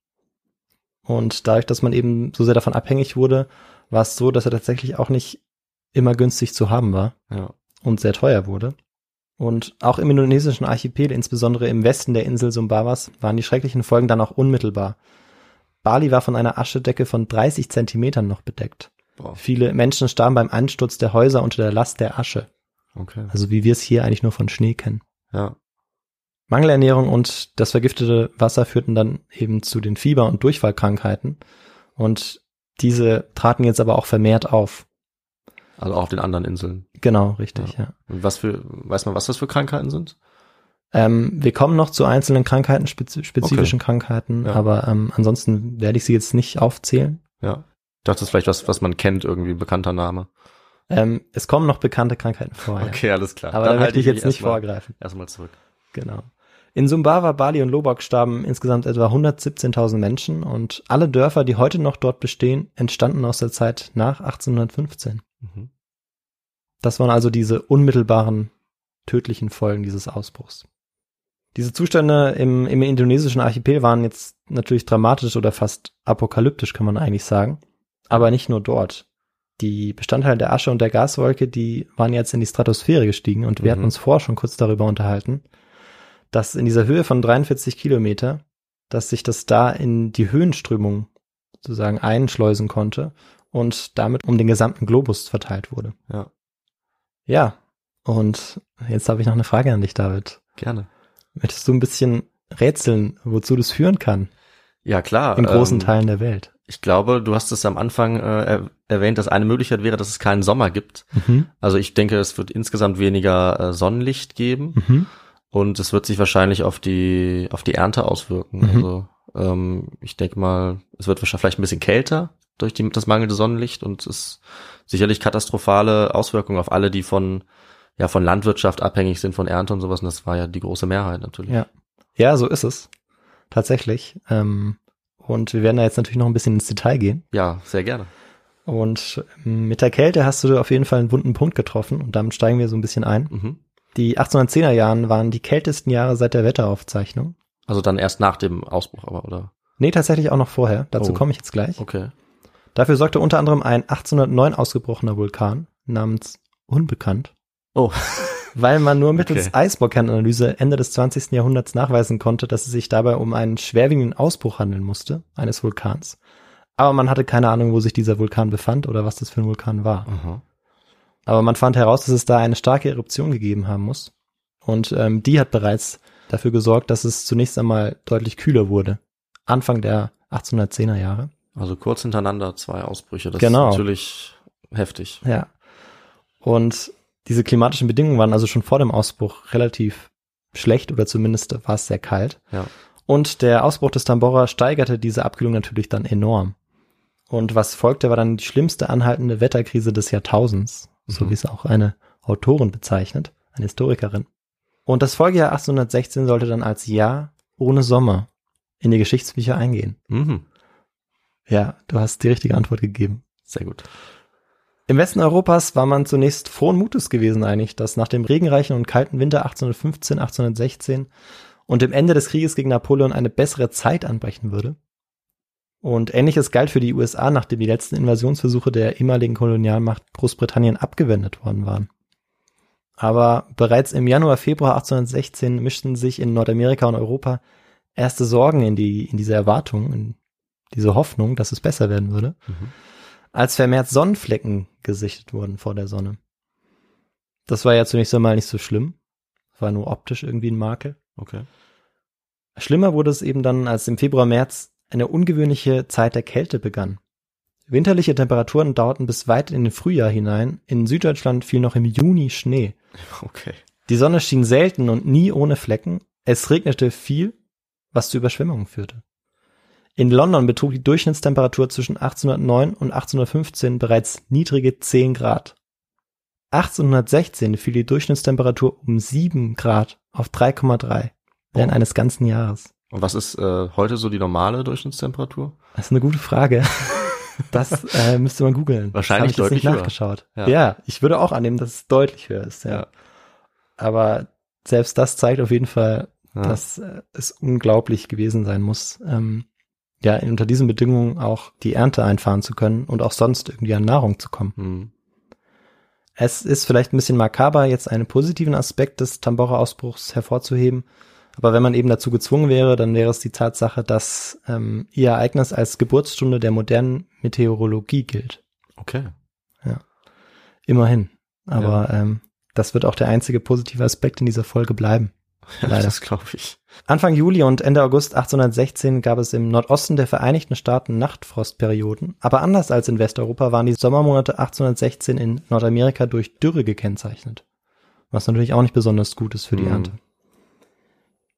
Und dadurch, dass man eben so sehr davon abhängig wurde, war es so, dass er tatsächlich auch nicht immer günstig zu haben war Ja. und sehr teuer wurde. Und auch im indonesischen Archipel, insbesondere im Westen der Insel Sumbawas, waren die schrecklichen Folgen dann auch unmittelbar. Bali war von einer Aschedecke von 30 Zentimetern noch bedeckt. Boah. Viele Menschen starben beim Einsturz der Häuser unter der Last der Asche. Okay. Also wie wir es hier eigentlich nur von Schnee kennen. Ja. Mangelernährung und das vergiftete Wasser führten dann eben zu den Fieber- und Durchfallkrankheiten. Und diese traten jetzt aber auch vermehrt auf. Also auch auf den anderen Inseln. Genau, richtig, ja. Und was für, weiß man, was das für Krankheiten sind? Ähm, wir kommen noch zu einzelnen Krankheiten, spezi spezifischen Krankheiten, Ja. aber ähm, ansonsten werde ich sie jetzt nicht aufzählen. Ja. Ich dachte, das ist vielleicht was, was man kennt, irgendwie bekannter Name. Ähm, es kommen noch bekannte Krankheiten vor. ja. Okay, alles klar. Aber da möchte ich jetzt nicht erstmal- vorgreifen. Erstmal zurück. Genau. In Sumbawa, Bali und Lombok starben insgesamt etwa 117.000 Menschen und alle Dörfer, die heute noch dort bestehen, entstanden aus der Zeit nach 1815. Mhm. Das waren also diese unmittelbaren tödlichen Folgen dieses Ausbruchs. Diese Zustände im, im indonesischen Archipel waren jetzt natürlich dramatisch oder fast apokalyptisch, kann man eigentlich sagen. Aber nicht nur dort. die Bestandteile der Asche und der Gaswolke, die waren jetzt in die Stratosphäre gestiegen und wir Mhm. hatten uns vorher schon kurz darüber unterhalten, dass in dieser Höhe von 43 Kilometer, dass sich das da in die Höhenströmung sozusagen einschleusen konnte und damit um den gesamten Globus verteilt wurde. Ja. Ja, und jetzt habe ich noch eine Frage an dich, David. Gerne. Möchtest du ein bisschen rätseln, wozu das führen kann Ja, klar. in großen ähm, Teilen der Welt? Ich glaube, du hast es am Anfang äh, er erwähnt, dass eine Möglichkeit wäre, dass es keinen Sommer gibt. Mhm. Also ich denke, es wird insgesamt weniger äh, Sonnenlicht geben Mhm. und es wird sich wahrscheinlich auf die auf die Ernte auswirken. Mhm. Also ähm, ich denke mal, es wird wahrscheinlich vielleicht ein bisschen kälter durch die, das mangelnde Sonnenlicht und es ist sicherlich katastrophale Auswirkungen auf alle, die von ja von Landwirtschaft abhängig sind, von Ernte und sowas. Und das war ja die große Mehrheit natürlich. Ja. Ja, so ist es. Tatsächlich. Ähm, und wir werden da jetzt natürlich noch ein bisschen ins Detail gehen. ja sehr gerne. Und ähm, mit der Kälte hast du auf jeden Fall einen wunden Punkt getroffen und damit steigen wir so ein bisschen ein. Mhm. Die 1810er Jahren waren die kältesten Jahre seit der Wetteraufzeichnung. Also dann erst nach dem Ausbruch, aber oder? Nee, tatsächlich auch noch vorher. Dazu Oh. komme ich jetzt gleich. Okay. Dafür sorgte unter anderem ein 1809 ausgebrochener Vulkan namens Unbekannt, Oh, weil man nur mittels Okay. Eisbohrkernanalyse Ende des 20. Jahrhunderts nachweisen konnte, dass es sich dabei um einen schwerwiegenden Ausbruch handeln musste, eines Vulkans. Aber man hatte keine Ahnung, wo sich dieser Vulkan befand oder was das für ein Vulkan war. Aha. Aber man fand heraus, dass es da eine starke Eruption gegeben haben muss. Und ähm, die hat bereits dafür gesorgt, dass es zunächst einmal deutlich kühler wurde. Anfang der 1810er Jahre. Also kurz hintereinander zwei Ausbrüche. Das Genau. ist natürlich heftig. Ja. Und diese klimatischen Bedingungen waren also schon vor dem Ausbruch relativ schlecht oder zumindest war es sehr kalt. Ja. Und der Ausbruch des Tambora steigerte diese Abkühlung natürlich dann enorm. Und was folgte, war dann die schlimmste anhaltende Wetterkrise des Jahrtausends, so Mhm. wie es auch eine Autorin bezeichnet, eine Historikerin. Und das Folgejahr 1816 sollte dann als Jahr ohne Sommer in die Geschichtsbücher eingehen. Mhm. Ja, du hast die richtige Antwort gegeben. Sehr gut. Im Westen Europas war man zunächst frohen Mutes gewesen eigentlich, dass nach dem regenreichen und kalten Winter 1815, 1816 und dem Ende des Krieges gegen Napoleon eine bessere Zeit anbrechen würde. Und ähnliches galt für die USA, nachdem die letzten Invasionsversuche der ehemaligen Kolonialmacht Großbritannien abgewendet worden waren. Aber bereits im Januar, Februar 1816 mischten sich in Nordamerika und Europa erste Sorgen in die, in diese Erwartung, in diese Hoffnung, dass es besser werden würde Mhm. als vermehrt Sonnenflecken gesichtet wurden vor der Sonne. Das war ja zunächst einmal nicht so schlimm. War nur optisch irgendwie ein Makel. Okay. Schlimmer wurde es eben dann, als im Februar, März eine ungewöhnliche Zeit der Kälte begann. Winterliche Temperaturen dauerten bis weit in den Frühjahr hinein. In Süddeutschland fiel noch im Juni Schnee. Okay. Die Sonne schien selten und nie ohne Flecken. Es regnete viel, was zu Überschwemmungen führte. In London betrug die Durchschnittstemperatur zwischen 1809 und 1815 bereits niedrige 10 Grad. 1816 fiel die Durchschnittstemperatur um 7 Grad auf 3,3 während Oh. eines ganzen Jahres. Und was ist äh, heute so die normale Durchschnittstemperatur? Das ist eine gute Frage. Das äh, müsste man googeln. Wahrscheinlich das hab ich jetzt deutlich nicht nachgeschaut. Ja. Ja. ich würde auch annehmen, dass es deutlich höher ist. Ja. Ja. Aber selbst das zeigt auf jeden Fall, Ja. dass äh, es unglaublich gewesen sein muss, ähm, ja, unter diesen Bedingungen auch die Ernte einfahren zu können und auch sonst irgendwie an Nahrung zu kommen. Hm. Es ist vielleicht ein bisschen makaber, jetzt einen positiven Aspekt des Tambora-Ausbruchs hervorzuheben. Aber wenn man eben dazu gezwungen wäre, dann wäre es die Tatsache, dass ähm, ihr Ereignis als Geburtsstunde der modernen Meteorologie gilt. Okay. Immerhin. Aber ähm, das wird auch der einzige positive Aspekt in dieser Folge bleiben. Leider. das glaube ich. Anfang Juli und Ende August 1816 gab es im Nordosten der Vereinigten Staaten Nachtfrostperioden, aber anders als in Westeuropa waren die Sommermonate 1816 in Nordamerika durch Dürre gekennzeichnet, was natürlich auch nicht besonders gut ist für die Hm. Ernte.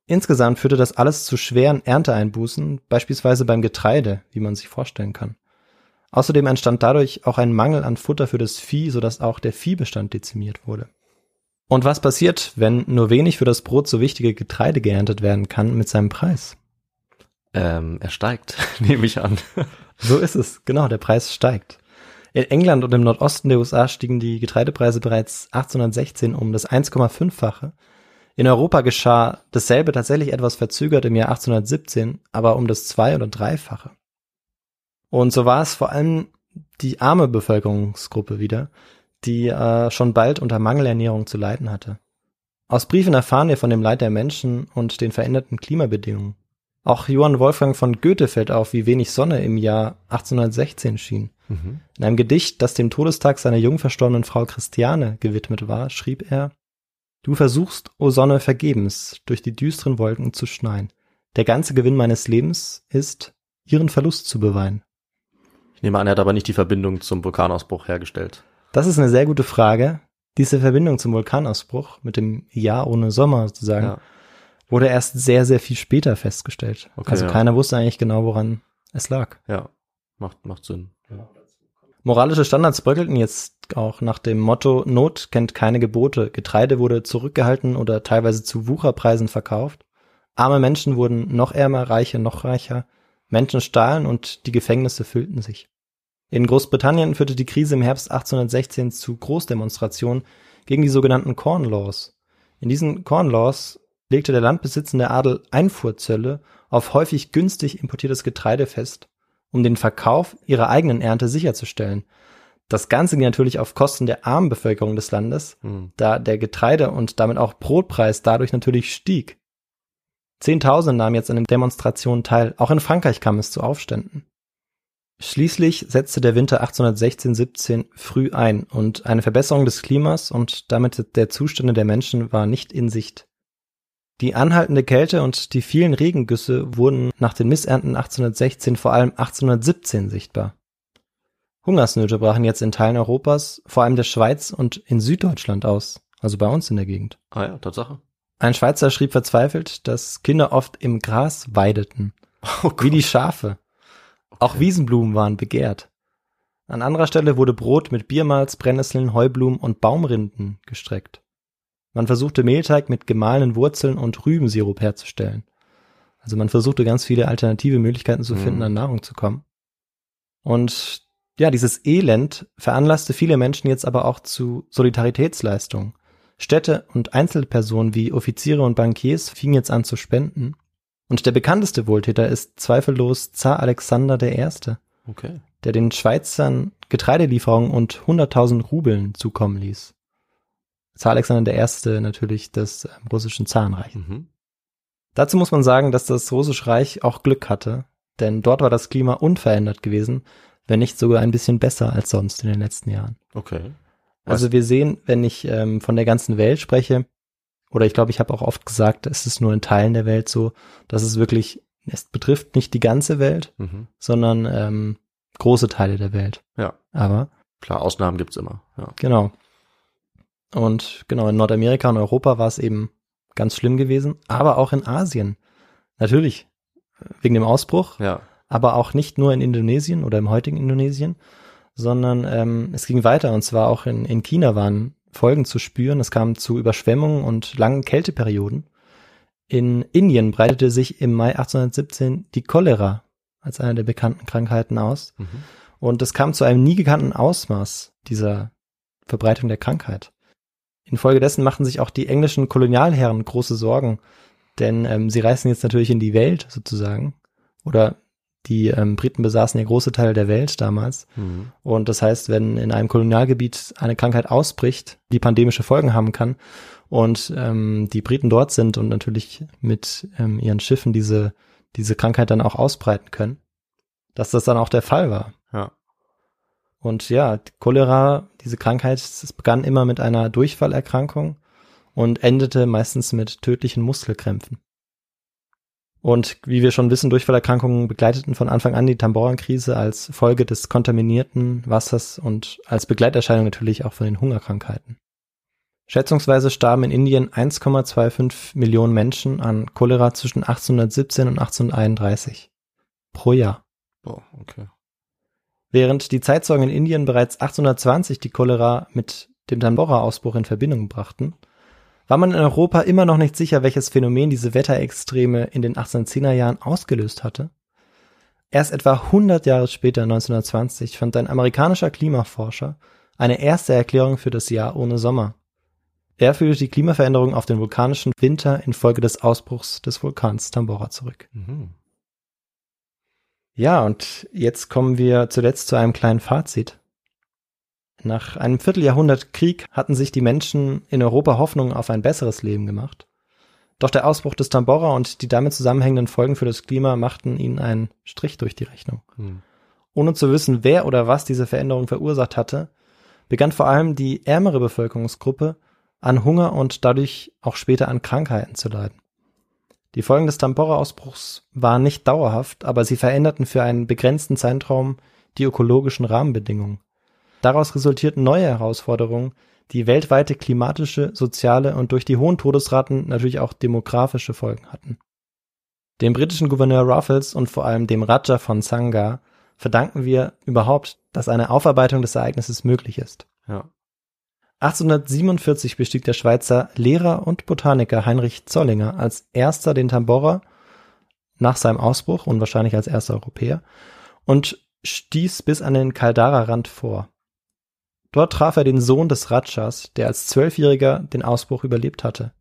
Insgesamt führte das alles zu schweren Ernteeinbußen, beispielsweise beim Getreide, wie man sich vorstellen kann. Außerdem entstand dadurch auch ein Mangel an Futter für das Vieh, sodass auch der Viehbestand dezimiert wurde. Und was passiert, wenn nur wenig für das Brot so wichtige Getreide geerntet werden kann mit seinem Preis? Ähm, er steigt, nehme ich an. So ist es, genau, der Preis steigt. In England und im Nordosten der USA stiegen die Getreidepreise bereits 1816 um das 1,5-fache. In Europa geschah dasselbe tatsächlich etwas verzögert im Jahr 1817, aber um das zwei- oder dreifache. Und so war es vor allem die arme Bevölkerungsgruppe wieder, die äh, schon bald unter Mangelernährung zu leiden hatte. Aus Briefen erfahren wir von dem Leid der Menschen und den veränderten Klimabedingungen. Auch Johann Wolfgang von Goethe fällt auf, wie wenig Sonne im Jahr 1816 schien. Mhm. In einem Gedicht, das dem Todestag seiner jung verstorbenen Frau Christiane gewidmet war, schrieb er Du versuchst, o Sonne, vergebens, durch die düsteren Wolken zu schneien. Der ganze Gewinn meines Lebens ist, ihren Verlust zu beweinen. Ich nehme an, er hat aber nicht die Verbindung zum Vulkanausbruch hergestellt. Das ist eine sehr gute Frage. Diese Verbindung zum Vulkanausbruch mit dem Jahr ohne Sommer sozusagen Ja. wurde erst sehr, sehr viel später festgestellt. Okay, also ja. keiner wusste eigentlich genau, woran es lag. Ja, macht, macht Sinn. Ja. Moralische Standards bröckelten jetzt auch nach dem Motto Not kennt keine Gebote. Getreide wurde zurückgehalten oder teilweise zu Wucherpreisen verkauft. Arme Menschen wurden noch ärmer, Reiche noch reicher. Menschen stahlen und die Gefängnisse füllten sich. In Großbritannien führte die Krise im Herbst 1816 zu Großdemonstrationen gegen die sogenannten Corn Laws. In diesen Corn Laws legte der landbesitzende Adel Einfuhrzölle auf häufig günstig importiertes Getreide fest, um den Verkauf ihrer eigenen Ernte sicherzustellen. Das Ganze ging natürlich auf Kosten der armen Bevölkerung des Landes, Hm. da der Getreide- und damit auch Brotpreis dadurch natürlich stieg. Zehntausende nahmen jetzt an den Demonstrationen teil. Auch in Frankreich kam es zu Aufständen. Schließlich setzte der Winter 1816-17 früh ein und eine Verbesserung des Klimas und damit der Zustände der Menschen war nicht in Sicht. Die anhaltende Kälte und die vielen Regengüsse wurden nach den Missernten 1816 vor allem 1817 sichtbar. Hungersnöte brachen jetzt in Teilen Europas, vor allem der Schweiz und in Süddeutschland aus, also bei uns in der Gegend. Ah ja, Tatsache. Ein Schweizer schrieb verzweifelt, dass Kinder oft im Gras weideten, Oh wie die Schafe. Auch Wiesenblumen waren begehrt. An anderer Stelle wurde Brot mit Biermalz, Brennnesseln, Heublumen und Baumrinden gestreckt. Man versuchte Mehlteig mit gemahlenen Wurzeln und Rübensirup herzustellen. Also man versuchte ganz viele alternative Möglichkeiten zu finden, Mhm. an Nahrung zu kommen. Und ja, dieses Elend veranlasste viele Menschen jetzt aber auch zu Solidaritätsleistungen. Städte und Einzelpersonen wie Offiziere und Bankiers fingen jetzt an zu spenden. Und der bekannteste Wohltäter ist zweifellos Zar Alexander I., Okay. der den Schweizern Getreidelieferungen und 100.000 Rubeln zukommen ließ. Zar Alexander I. natürlich des ähm, russischen Zarenreichs. Mhm. Dazu muss man sagen, dass das Russische Reich auch Glück hatte, denn dort war das Klima unverändert gewesen, wenn nicht sogar ein bisschen besser als sonst in den letzten Jahren. Okay. Also wir sehen, wenn ich ähm, von der ganzen Welt spreche, oder ich glaube, ich habe auch oft gesagt, es ist nur in Teilen der Welt so, dass es wirklich, es betrifft nicht die ganze Welt, Mhm. sondern ähm, große Teile der Welt. Ja. Aber Klar, Ausnahmen gibt's immer. Ja. genau. Und genau, in Nordamerika und Europa war es eben ganz schlimm gewesen, aber auch in Asien. Natürlich, wegen dem Ausbruch, Ja. aber auch nicht nur in Indonesien oder im heutigen Indonesien, sondern ähm, es ging weiter und zwar auch in, in China waren Folgen zu spüren. Es kam zu Überschwemmungen und langen Kälteperioden. In Indien breitete sich im Mai 1817 die Cholera als eine der bekannten Krankheiten aus Mhm. und es kam zu einem nie gekannten Ausmaß dieser Verbreitung der Krankheit. Infolgedessen machten sich auch die englischen Kolonialherren große Sorgen, denn ähm, sie reisten jetzt natürlich in die Welt sozusagen oder die ähm, Briten besaßen ja große Teile der Welt damals. Mhm. Und das heißt, wenn in einem Kolonialgebiet eine Krankheit ausbricht, die pandemische Folgen haben kann und ähm, die Briten dort sind und natürlich mit ähm, ihren Schiffen diese, diese Krankheit dann auch ausbreiten können, dass das dann auch der Fall war. Ja. Und ja, die Cholera, diese Krankheit, es begann immer mit einer Durchfallerkrankung und endete meistens mit tödlichen Muskelkrämpfen. Und wie wir schon wissen, Durchfallerkrankungen begleiteten von Anfang an die Tamboran-Krise als Folge des kontaminierten Wassers und als Begleiterscheinung natürlich auch von den Hungerkrankheiten. Schätzungsweise starben in Indien 1,25 Millionen Menschen an Cholera zwischen 1817 und 1831 pro Jahr. Boah, okay. Während die Zeitzeugen in Indien bereits 1820 die Cholera mit dem Tambora-Ausbruch in Verbindung brachten, war man in Europa immer noch nicht sicher, welches Phänomen diese Wetterextreme in den 1810er Jahren ausgelöst hatte. Erst etwa 100 Jahre später, 1920, fand ein amerikanischer Klimaforscher eine erste Erklärung für das Jahr ohne Sommer. Er führte die Klimaveränderung auf den vulkanischen Winter infolge des Ausbruchs des Vulkans Tambora zurück. Mhm. Ja, und jetzt kommen wir zuletzt zu einem kleinen Fazit. Nach einem Vierteljahrhundert Krieg hatten sich die Menschen in Europa Hoffnung auf ein besseres Leben gemacht. Doch der Ausbruch des Tambora und die damit zusammenhängenden Folgen für das Klima machten ihnen einen Strich durch die Rechnung. Hm. Ohne zu wissen, wer oder was diese Veränderung verursacht hatte, begann vor allem die ärmere Bevölkerungsgruppe an Hunger und dadurch auch später an Krankheiten zu leiden. Die Folgen des Tambora-Ausbruchs waren nicht dauerhaft, aber sie veränderten für einen begrenzten Zeitraum die ökologischen Rahmenbedingungen. Daraus resultierten neue Herausforderungen, die weltweite klimatische, soziale und durch die hohen Todesraten natürlich auch demografische Folgen hatten. Dem britischen Gouverneur Ruffles und vor allem dem Raja von Sangha verdanken wir überhaupt, dass eine Aufarbeitung des Ereignisses möglich ist. Ja. 1847 bestieg der Schweizer Lehrer und Botaniker Heinrich Zollinger als erster den Tambora nach seinem Ausbruch und wahrscheinlich als erster Europäer und stieß bis an den Caldara-Rand vor. Dort traf er den Sohn des Rajas, der als Zwölfjähriger den Ausbruch überlebt hatte.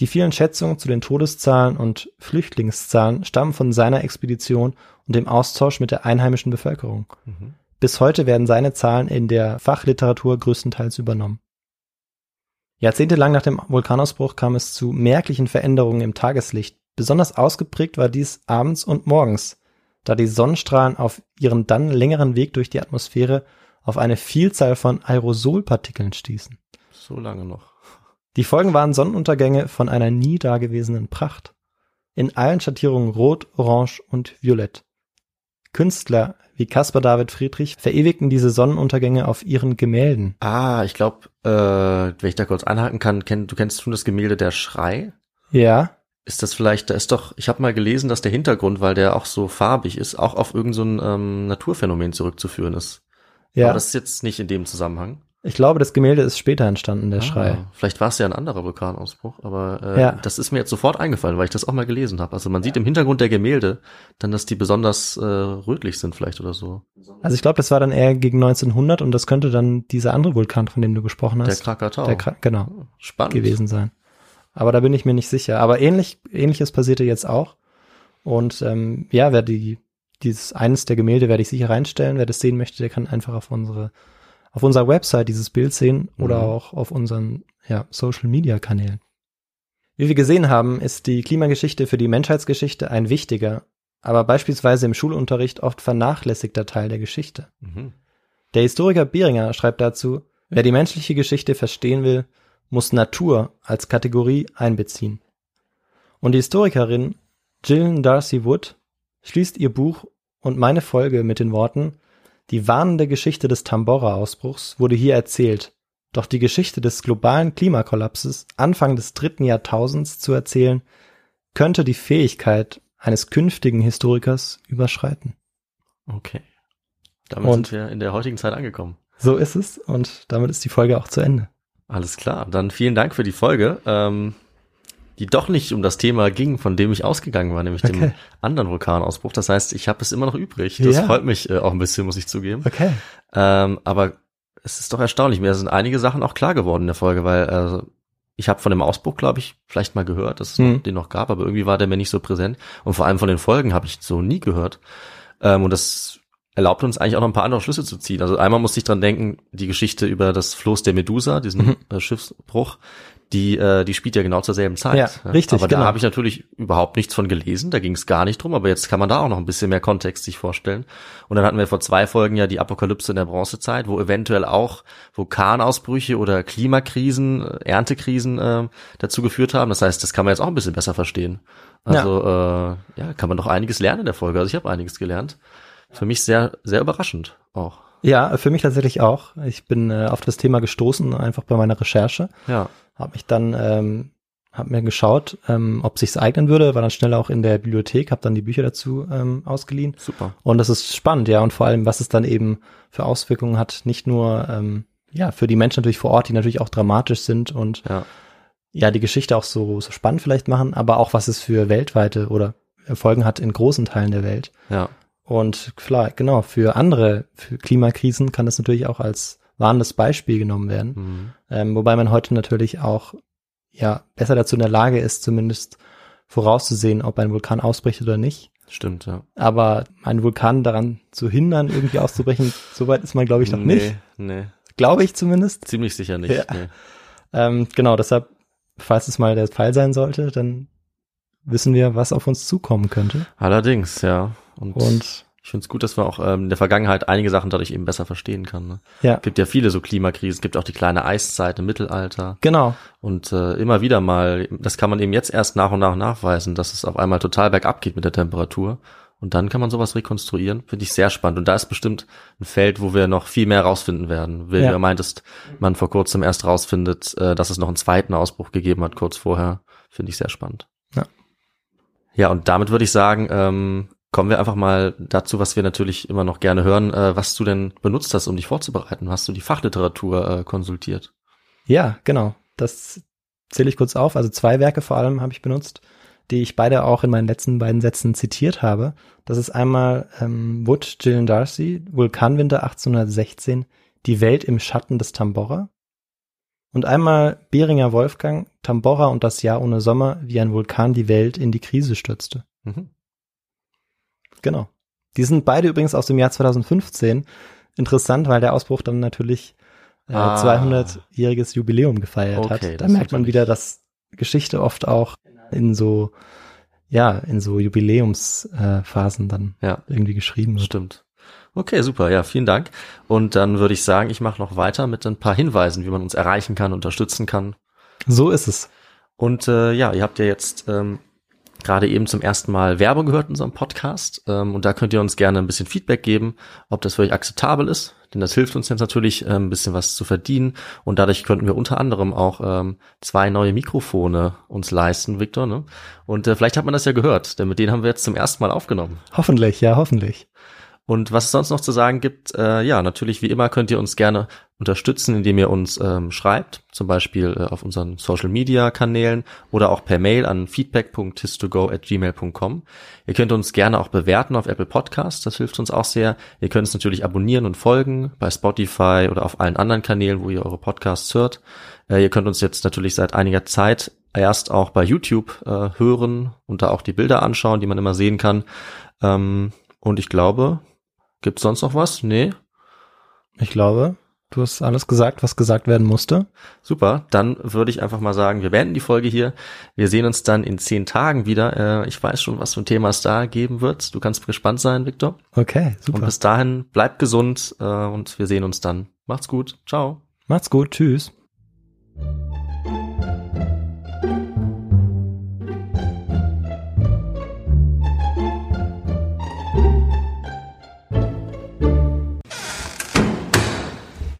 Die vielen Schätzungen zu den Todeszahlen und Flüchtlingszahlen stammen von seiner Expedition und dem Austausch mit der einheimischen Bevölkerung. Mhm. Bis heute werden seine Zahlen in der Fachliteratur größtenteils übernommen. Jahrzehntelang nach dem Vulkanausbruch kam es zu merklichen Veränderungen im Tageslicht. Besonders ausgeprägt war dies abends und morgens, da die Sonnenstrahlen auf ihren dann längeren Weg durch die Atmosphäre auf eine Vielzahl von Aerosolpartikeln stießen. So lange noch. Die Folgen waren Sonnenuntergänge von einer nie dagewesenen Pracht. In allen Schattierungen rot, orange und violett. Künstler wie Caspar David Friedrich verewigten diese Sonnenuntergänge auf ihren Gemälden. Ah, ich glaube, äh, wenn ich da kurz anhaken kann, kenn, du kennst schon das Gemälde Der Schrei? Ja, Ist das vielleicht, da ist doch, ich habe mal gelesen, dass der Hintergrund, weil der auch so farbig ist, auch auf irgendein so ein, ähm, Naturphänomen zurückzuführen ist. Ja. Aber das ist jetzt nicht in dem Zusammenhang. Ich glaube, das Gemälde ist später entstanden, der Ah, Schrei. Vielleicht war es ja ein anderer Vulkanausbruch, aber äh, Ja. das ist mir jetzt sofort eingefallen, weil ich das auch mal gelesen habe. Also man sieht im Hintergrund der Gemälde dann, dass die besonders äh, rötlich sind vielleicht oder so. Also ich glaube, das war dann eher gegen 1900 und das könnte dann dieser andere Vulkan, von dem du gesprochen Der hast, Krakatau. der Kra genau, Spannend. gewesen sein. Aber da bin ich mir nicht sicher. Aber ähnlich, ähnliches passierte jetzt auch. Und ähm, ja, wer die, dieses eines der Gemälde werde ich sicher reinstellen. Wer das sehen möchte, der kann einfach auf unsere, auf unserer Website dieses Bild sehen oder Mhm. auch auf unseren ja, Social Media Kanälen. Wie wir gesehen haben, ist die Klimageschichte für die Menschheitsgeschichte ein wichtiger, aber beispielsweise im Schulunterricht oft vernachlässigter Teil der Geschichte. Mhm. Der Historiker Behringer schreibt dazu, wer die menschliche Geschichte verstehen will, muss Natur als Kategorie einbeziehen. Und die Historikerin Gillian Darcy Wood schließt ihr Buch und meine Folge mit den Worten, die warnende Geschichte des Tambora-Ausbruchs wurde hier erzählt, doch die Geschichte des globalen Klimakollapses Anfang des dritten Jahrtausends zu erzählen, könnte die Fähigkeit eines künftigen Historikers überschreiten. Okay. Damit Und- sind wir in der heutigen Zeit angekommen. So ist es und damit ist die Folge auch zu Ende. Alles klar. Dann vielen Dank für die Folge, ähm, die doch nicht um das Thema ging, von dem ich ausgegangen war, nämlich dem Okay. anderen Vulkanausbruch. Das heißt, ich habe es immer noch übrig. Das Ja. freut mich äh, auch ein bisschen, muss ich zugeben. Okay. Ähm, aber es ist doch erstaunlich. Mir sind einige Sachen auch klar geworden in der Folge, weil äh, ich habe von dem Ausbruch, glaube ich, vielleicht mal gehört, dass es Hm. noch, den noch gab, aber irgendwie war der mir nicht so präsent. Und vor allem von den Folgen habe ich so nie gehört. Ähm, und das erlaubt uns eigentlich auch noch ein paar andere Schlüsse zu ziehen. Also einmal musste ich dran denken, die Geschichte über das Floß der Medusa, diesen Mhm. äh, Schiffsbruch, die, äh, die spielt ja genau zur selben Zeit. Ja, richtig, Aber genau. da habe ich natürlich überhaupt nichts von gelesen, da ging es gar nicht drum, aber jetzt kann man da auch noch ein bisschen mehr Kontext sich vorstellen. Und dann hatten wir vor zwei Folgen ja die Apokalypse in der Bronzezeit, wo eventuell auch Vulkanausbrüche oder Klimakrisen, äh, Erntekrisen äh, dazu geführt haben. Das heißt, das kann man jetzt auch ein bisschen besser verstehen. Also ja, äh, ja kann man doch einiges lernen in der Folge. Also ich habe einiges gelernt. Für mich sehr, sehr überraschend auch. Ja, für mich tatsächlich auch. Ich bin äh, auf das Thema gestoßen, einfach bei meiner Recherche. Ja. Habe mich dann, ähm, habe mir geschaut, ähm, ob sich's eignen würde, war dann schnell auch in der Bibliothek, habe dann die Bücher dazu ähm, ausgeliehen. Super. Und das ist spannend, ja, und vor allem, was es dann eben für Auswirkungen hat, nicht nur ähm, ja für die Menschen natürlich vor Ort, die natürlich auch dramatisch sind und Ja. ja die Geschichte auch so so spannend vielleicht machen, aber auch was es für weltweite oder Folgen hat in großen Teilen der Welt. Ja. Und klar, genau, für andere, für Klimakrisen kann das natürlich auch als warnendes Beispiel genommen werden. Mhm. Ähm, wobei man heute natürlich auch ja besser dazu in der Lage ist, zumindest vorauszusehen, ob ein Vulkan ausbricht oder nicht. Stimmt, ja. Aber einen Vulkan daran zu hindern, irgendwie auszubrechen, soweit ist man, glaube ich, noch nicht. Nee, Glaube ich zumindest. ziemlich sicher nicht. Ja. Nee. Ähm, genau, deshalb, falls es mal der Fall sein sollte, dann wissen wir, was auf uns zukommen könnte. Allerdings, ja. Und, Und ich finde es gut, dass man auch ähm, in der Vergangenheit einige Sachen dadurch eben besser verstehen kann. Ne? ja, gibt ja viele so Klimakrisen, es gibt auch die kleine Eiszeit im Mittelalter genau. und äh, immer wieder mal, das kann man eben jetzt erst nach und nach nachweisen, dass es auf einmal total bergab geht mit der Temperatur und dann kann man sowas rekonstruieren, finde ich sehr spannend und da ist bestimmt ein Feld, wo wir noch viel mehr rausfinden werden. Wie Ja. du meintest, man vor kurzem erst rausfindet, äh, dass es noch einen zweiten Ausbruch gegeben hat, kurz vorher, finde ich sehr spannend. Ja. Ja, und damit würde ich sagen, ähm, kommen wir einfach mal dazu, was wir natürlich immer noch gerne hören, äh, was du denn benutzt hast, um dich vorzubereiten. Hast du die Fachliteratur äh, konsultiert? Ja, genau. Das zähle ich kurz auf. Also zwei Werke vor allem habe ich benutzt, die ich beide auch in meinen letzten beiden Sätzen zitiert habe. Das ist einmal ähm, Wood Gillian Darcy, Vulkanwinter 1816, Die Welt im Schatten des Tambora. Und einmal Beringer Wolfgang, Tambora und das Jahr ohne Sommer, wie ein Vulkan die Welt in die Krise stürzte. Mhm. Genau. Die sind beide übrigens aus dem Jahr 2015. Interessant, weil der Ausbruch dann natürlich äh, Ah. 200-jähriges Jubiläum gefeiert Okay, hat. Da merkt man wieder, dass Geschichte oft auch in so, ja, in so Jubiläumsphasen äh, dann Ja, irgendwie geschrieben wird. stimmt. Okay, super. Ja, vielen Dank. Und dann würde ich sagen, ich mache noch weiter mit ein paar Hinweisen, wie man uns erreichen kann, unterstützen kann. So ist es. Und äh, ja, ihr habt ja jetzt ähm, gerade eben zum ersten Mal Werbung gehört in unserem Podcast. Ähm, und da könnt ihr uns gerne ein bisschen Feedback geben, ob das für euch akzeptabel ist. Denn das hilft uns jetzt natürlich, ähm, ein bisschen was zu verdienen. Und dadurch könnten wir unter anderem auch ähm, zwei neue Mikrofone uns leisten, Victor. Ne? Und äh, vielleicht hat man das ja gehört, denn mit denen haben wir jetzt zum ersten Mal aufgenommen. Hoffentlich, ja, hoffentlich. Und was es sonst noch zu sagen gibt, äh, ja, natürlich wie immer könnt ihr uns gerne unterstützen, indem ihr uns ähm, schreibt, zum Beispiel äh, auf unseren Social Media Kanälen oder auch per Mail an feedback.histogo@gmail.com. Ihr könnt uns gerne auch bewerten auf Apple Podcasts, das hilft uns auch sehr. Ihr könnt uns natürlich abonnieren und folgen bei Spotify oder auf allen anderen Kanälen, wo ihr eure Podcasts hört. Äh, ihr könnt uns jetzt natürlich seit einiger Zeit erst auch bei YouTube äh, hören und da auch die Bilder anschauen, die man immer sehen kann. Ähm, und ich glaube, gibt's sonst noch was? Nee. Ich glaube, du hast alles gesagt, was gesagt werden musste. Super, dann würde ich einfach mal sagen, wir beenden die Folge hier. Wir sehen uns dann in zehn Tagen wieder. Äh, ich weiß schon, was für ein Thema es da geben wird. Du kannst gespannt sein, Victor. Okay, Und super. bis dahin, bleibt gesund äh, und wir sehen uns dann. Macht's gut. Ciao. Macht's gut. Tschüss.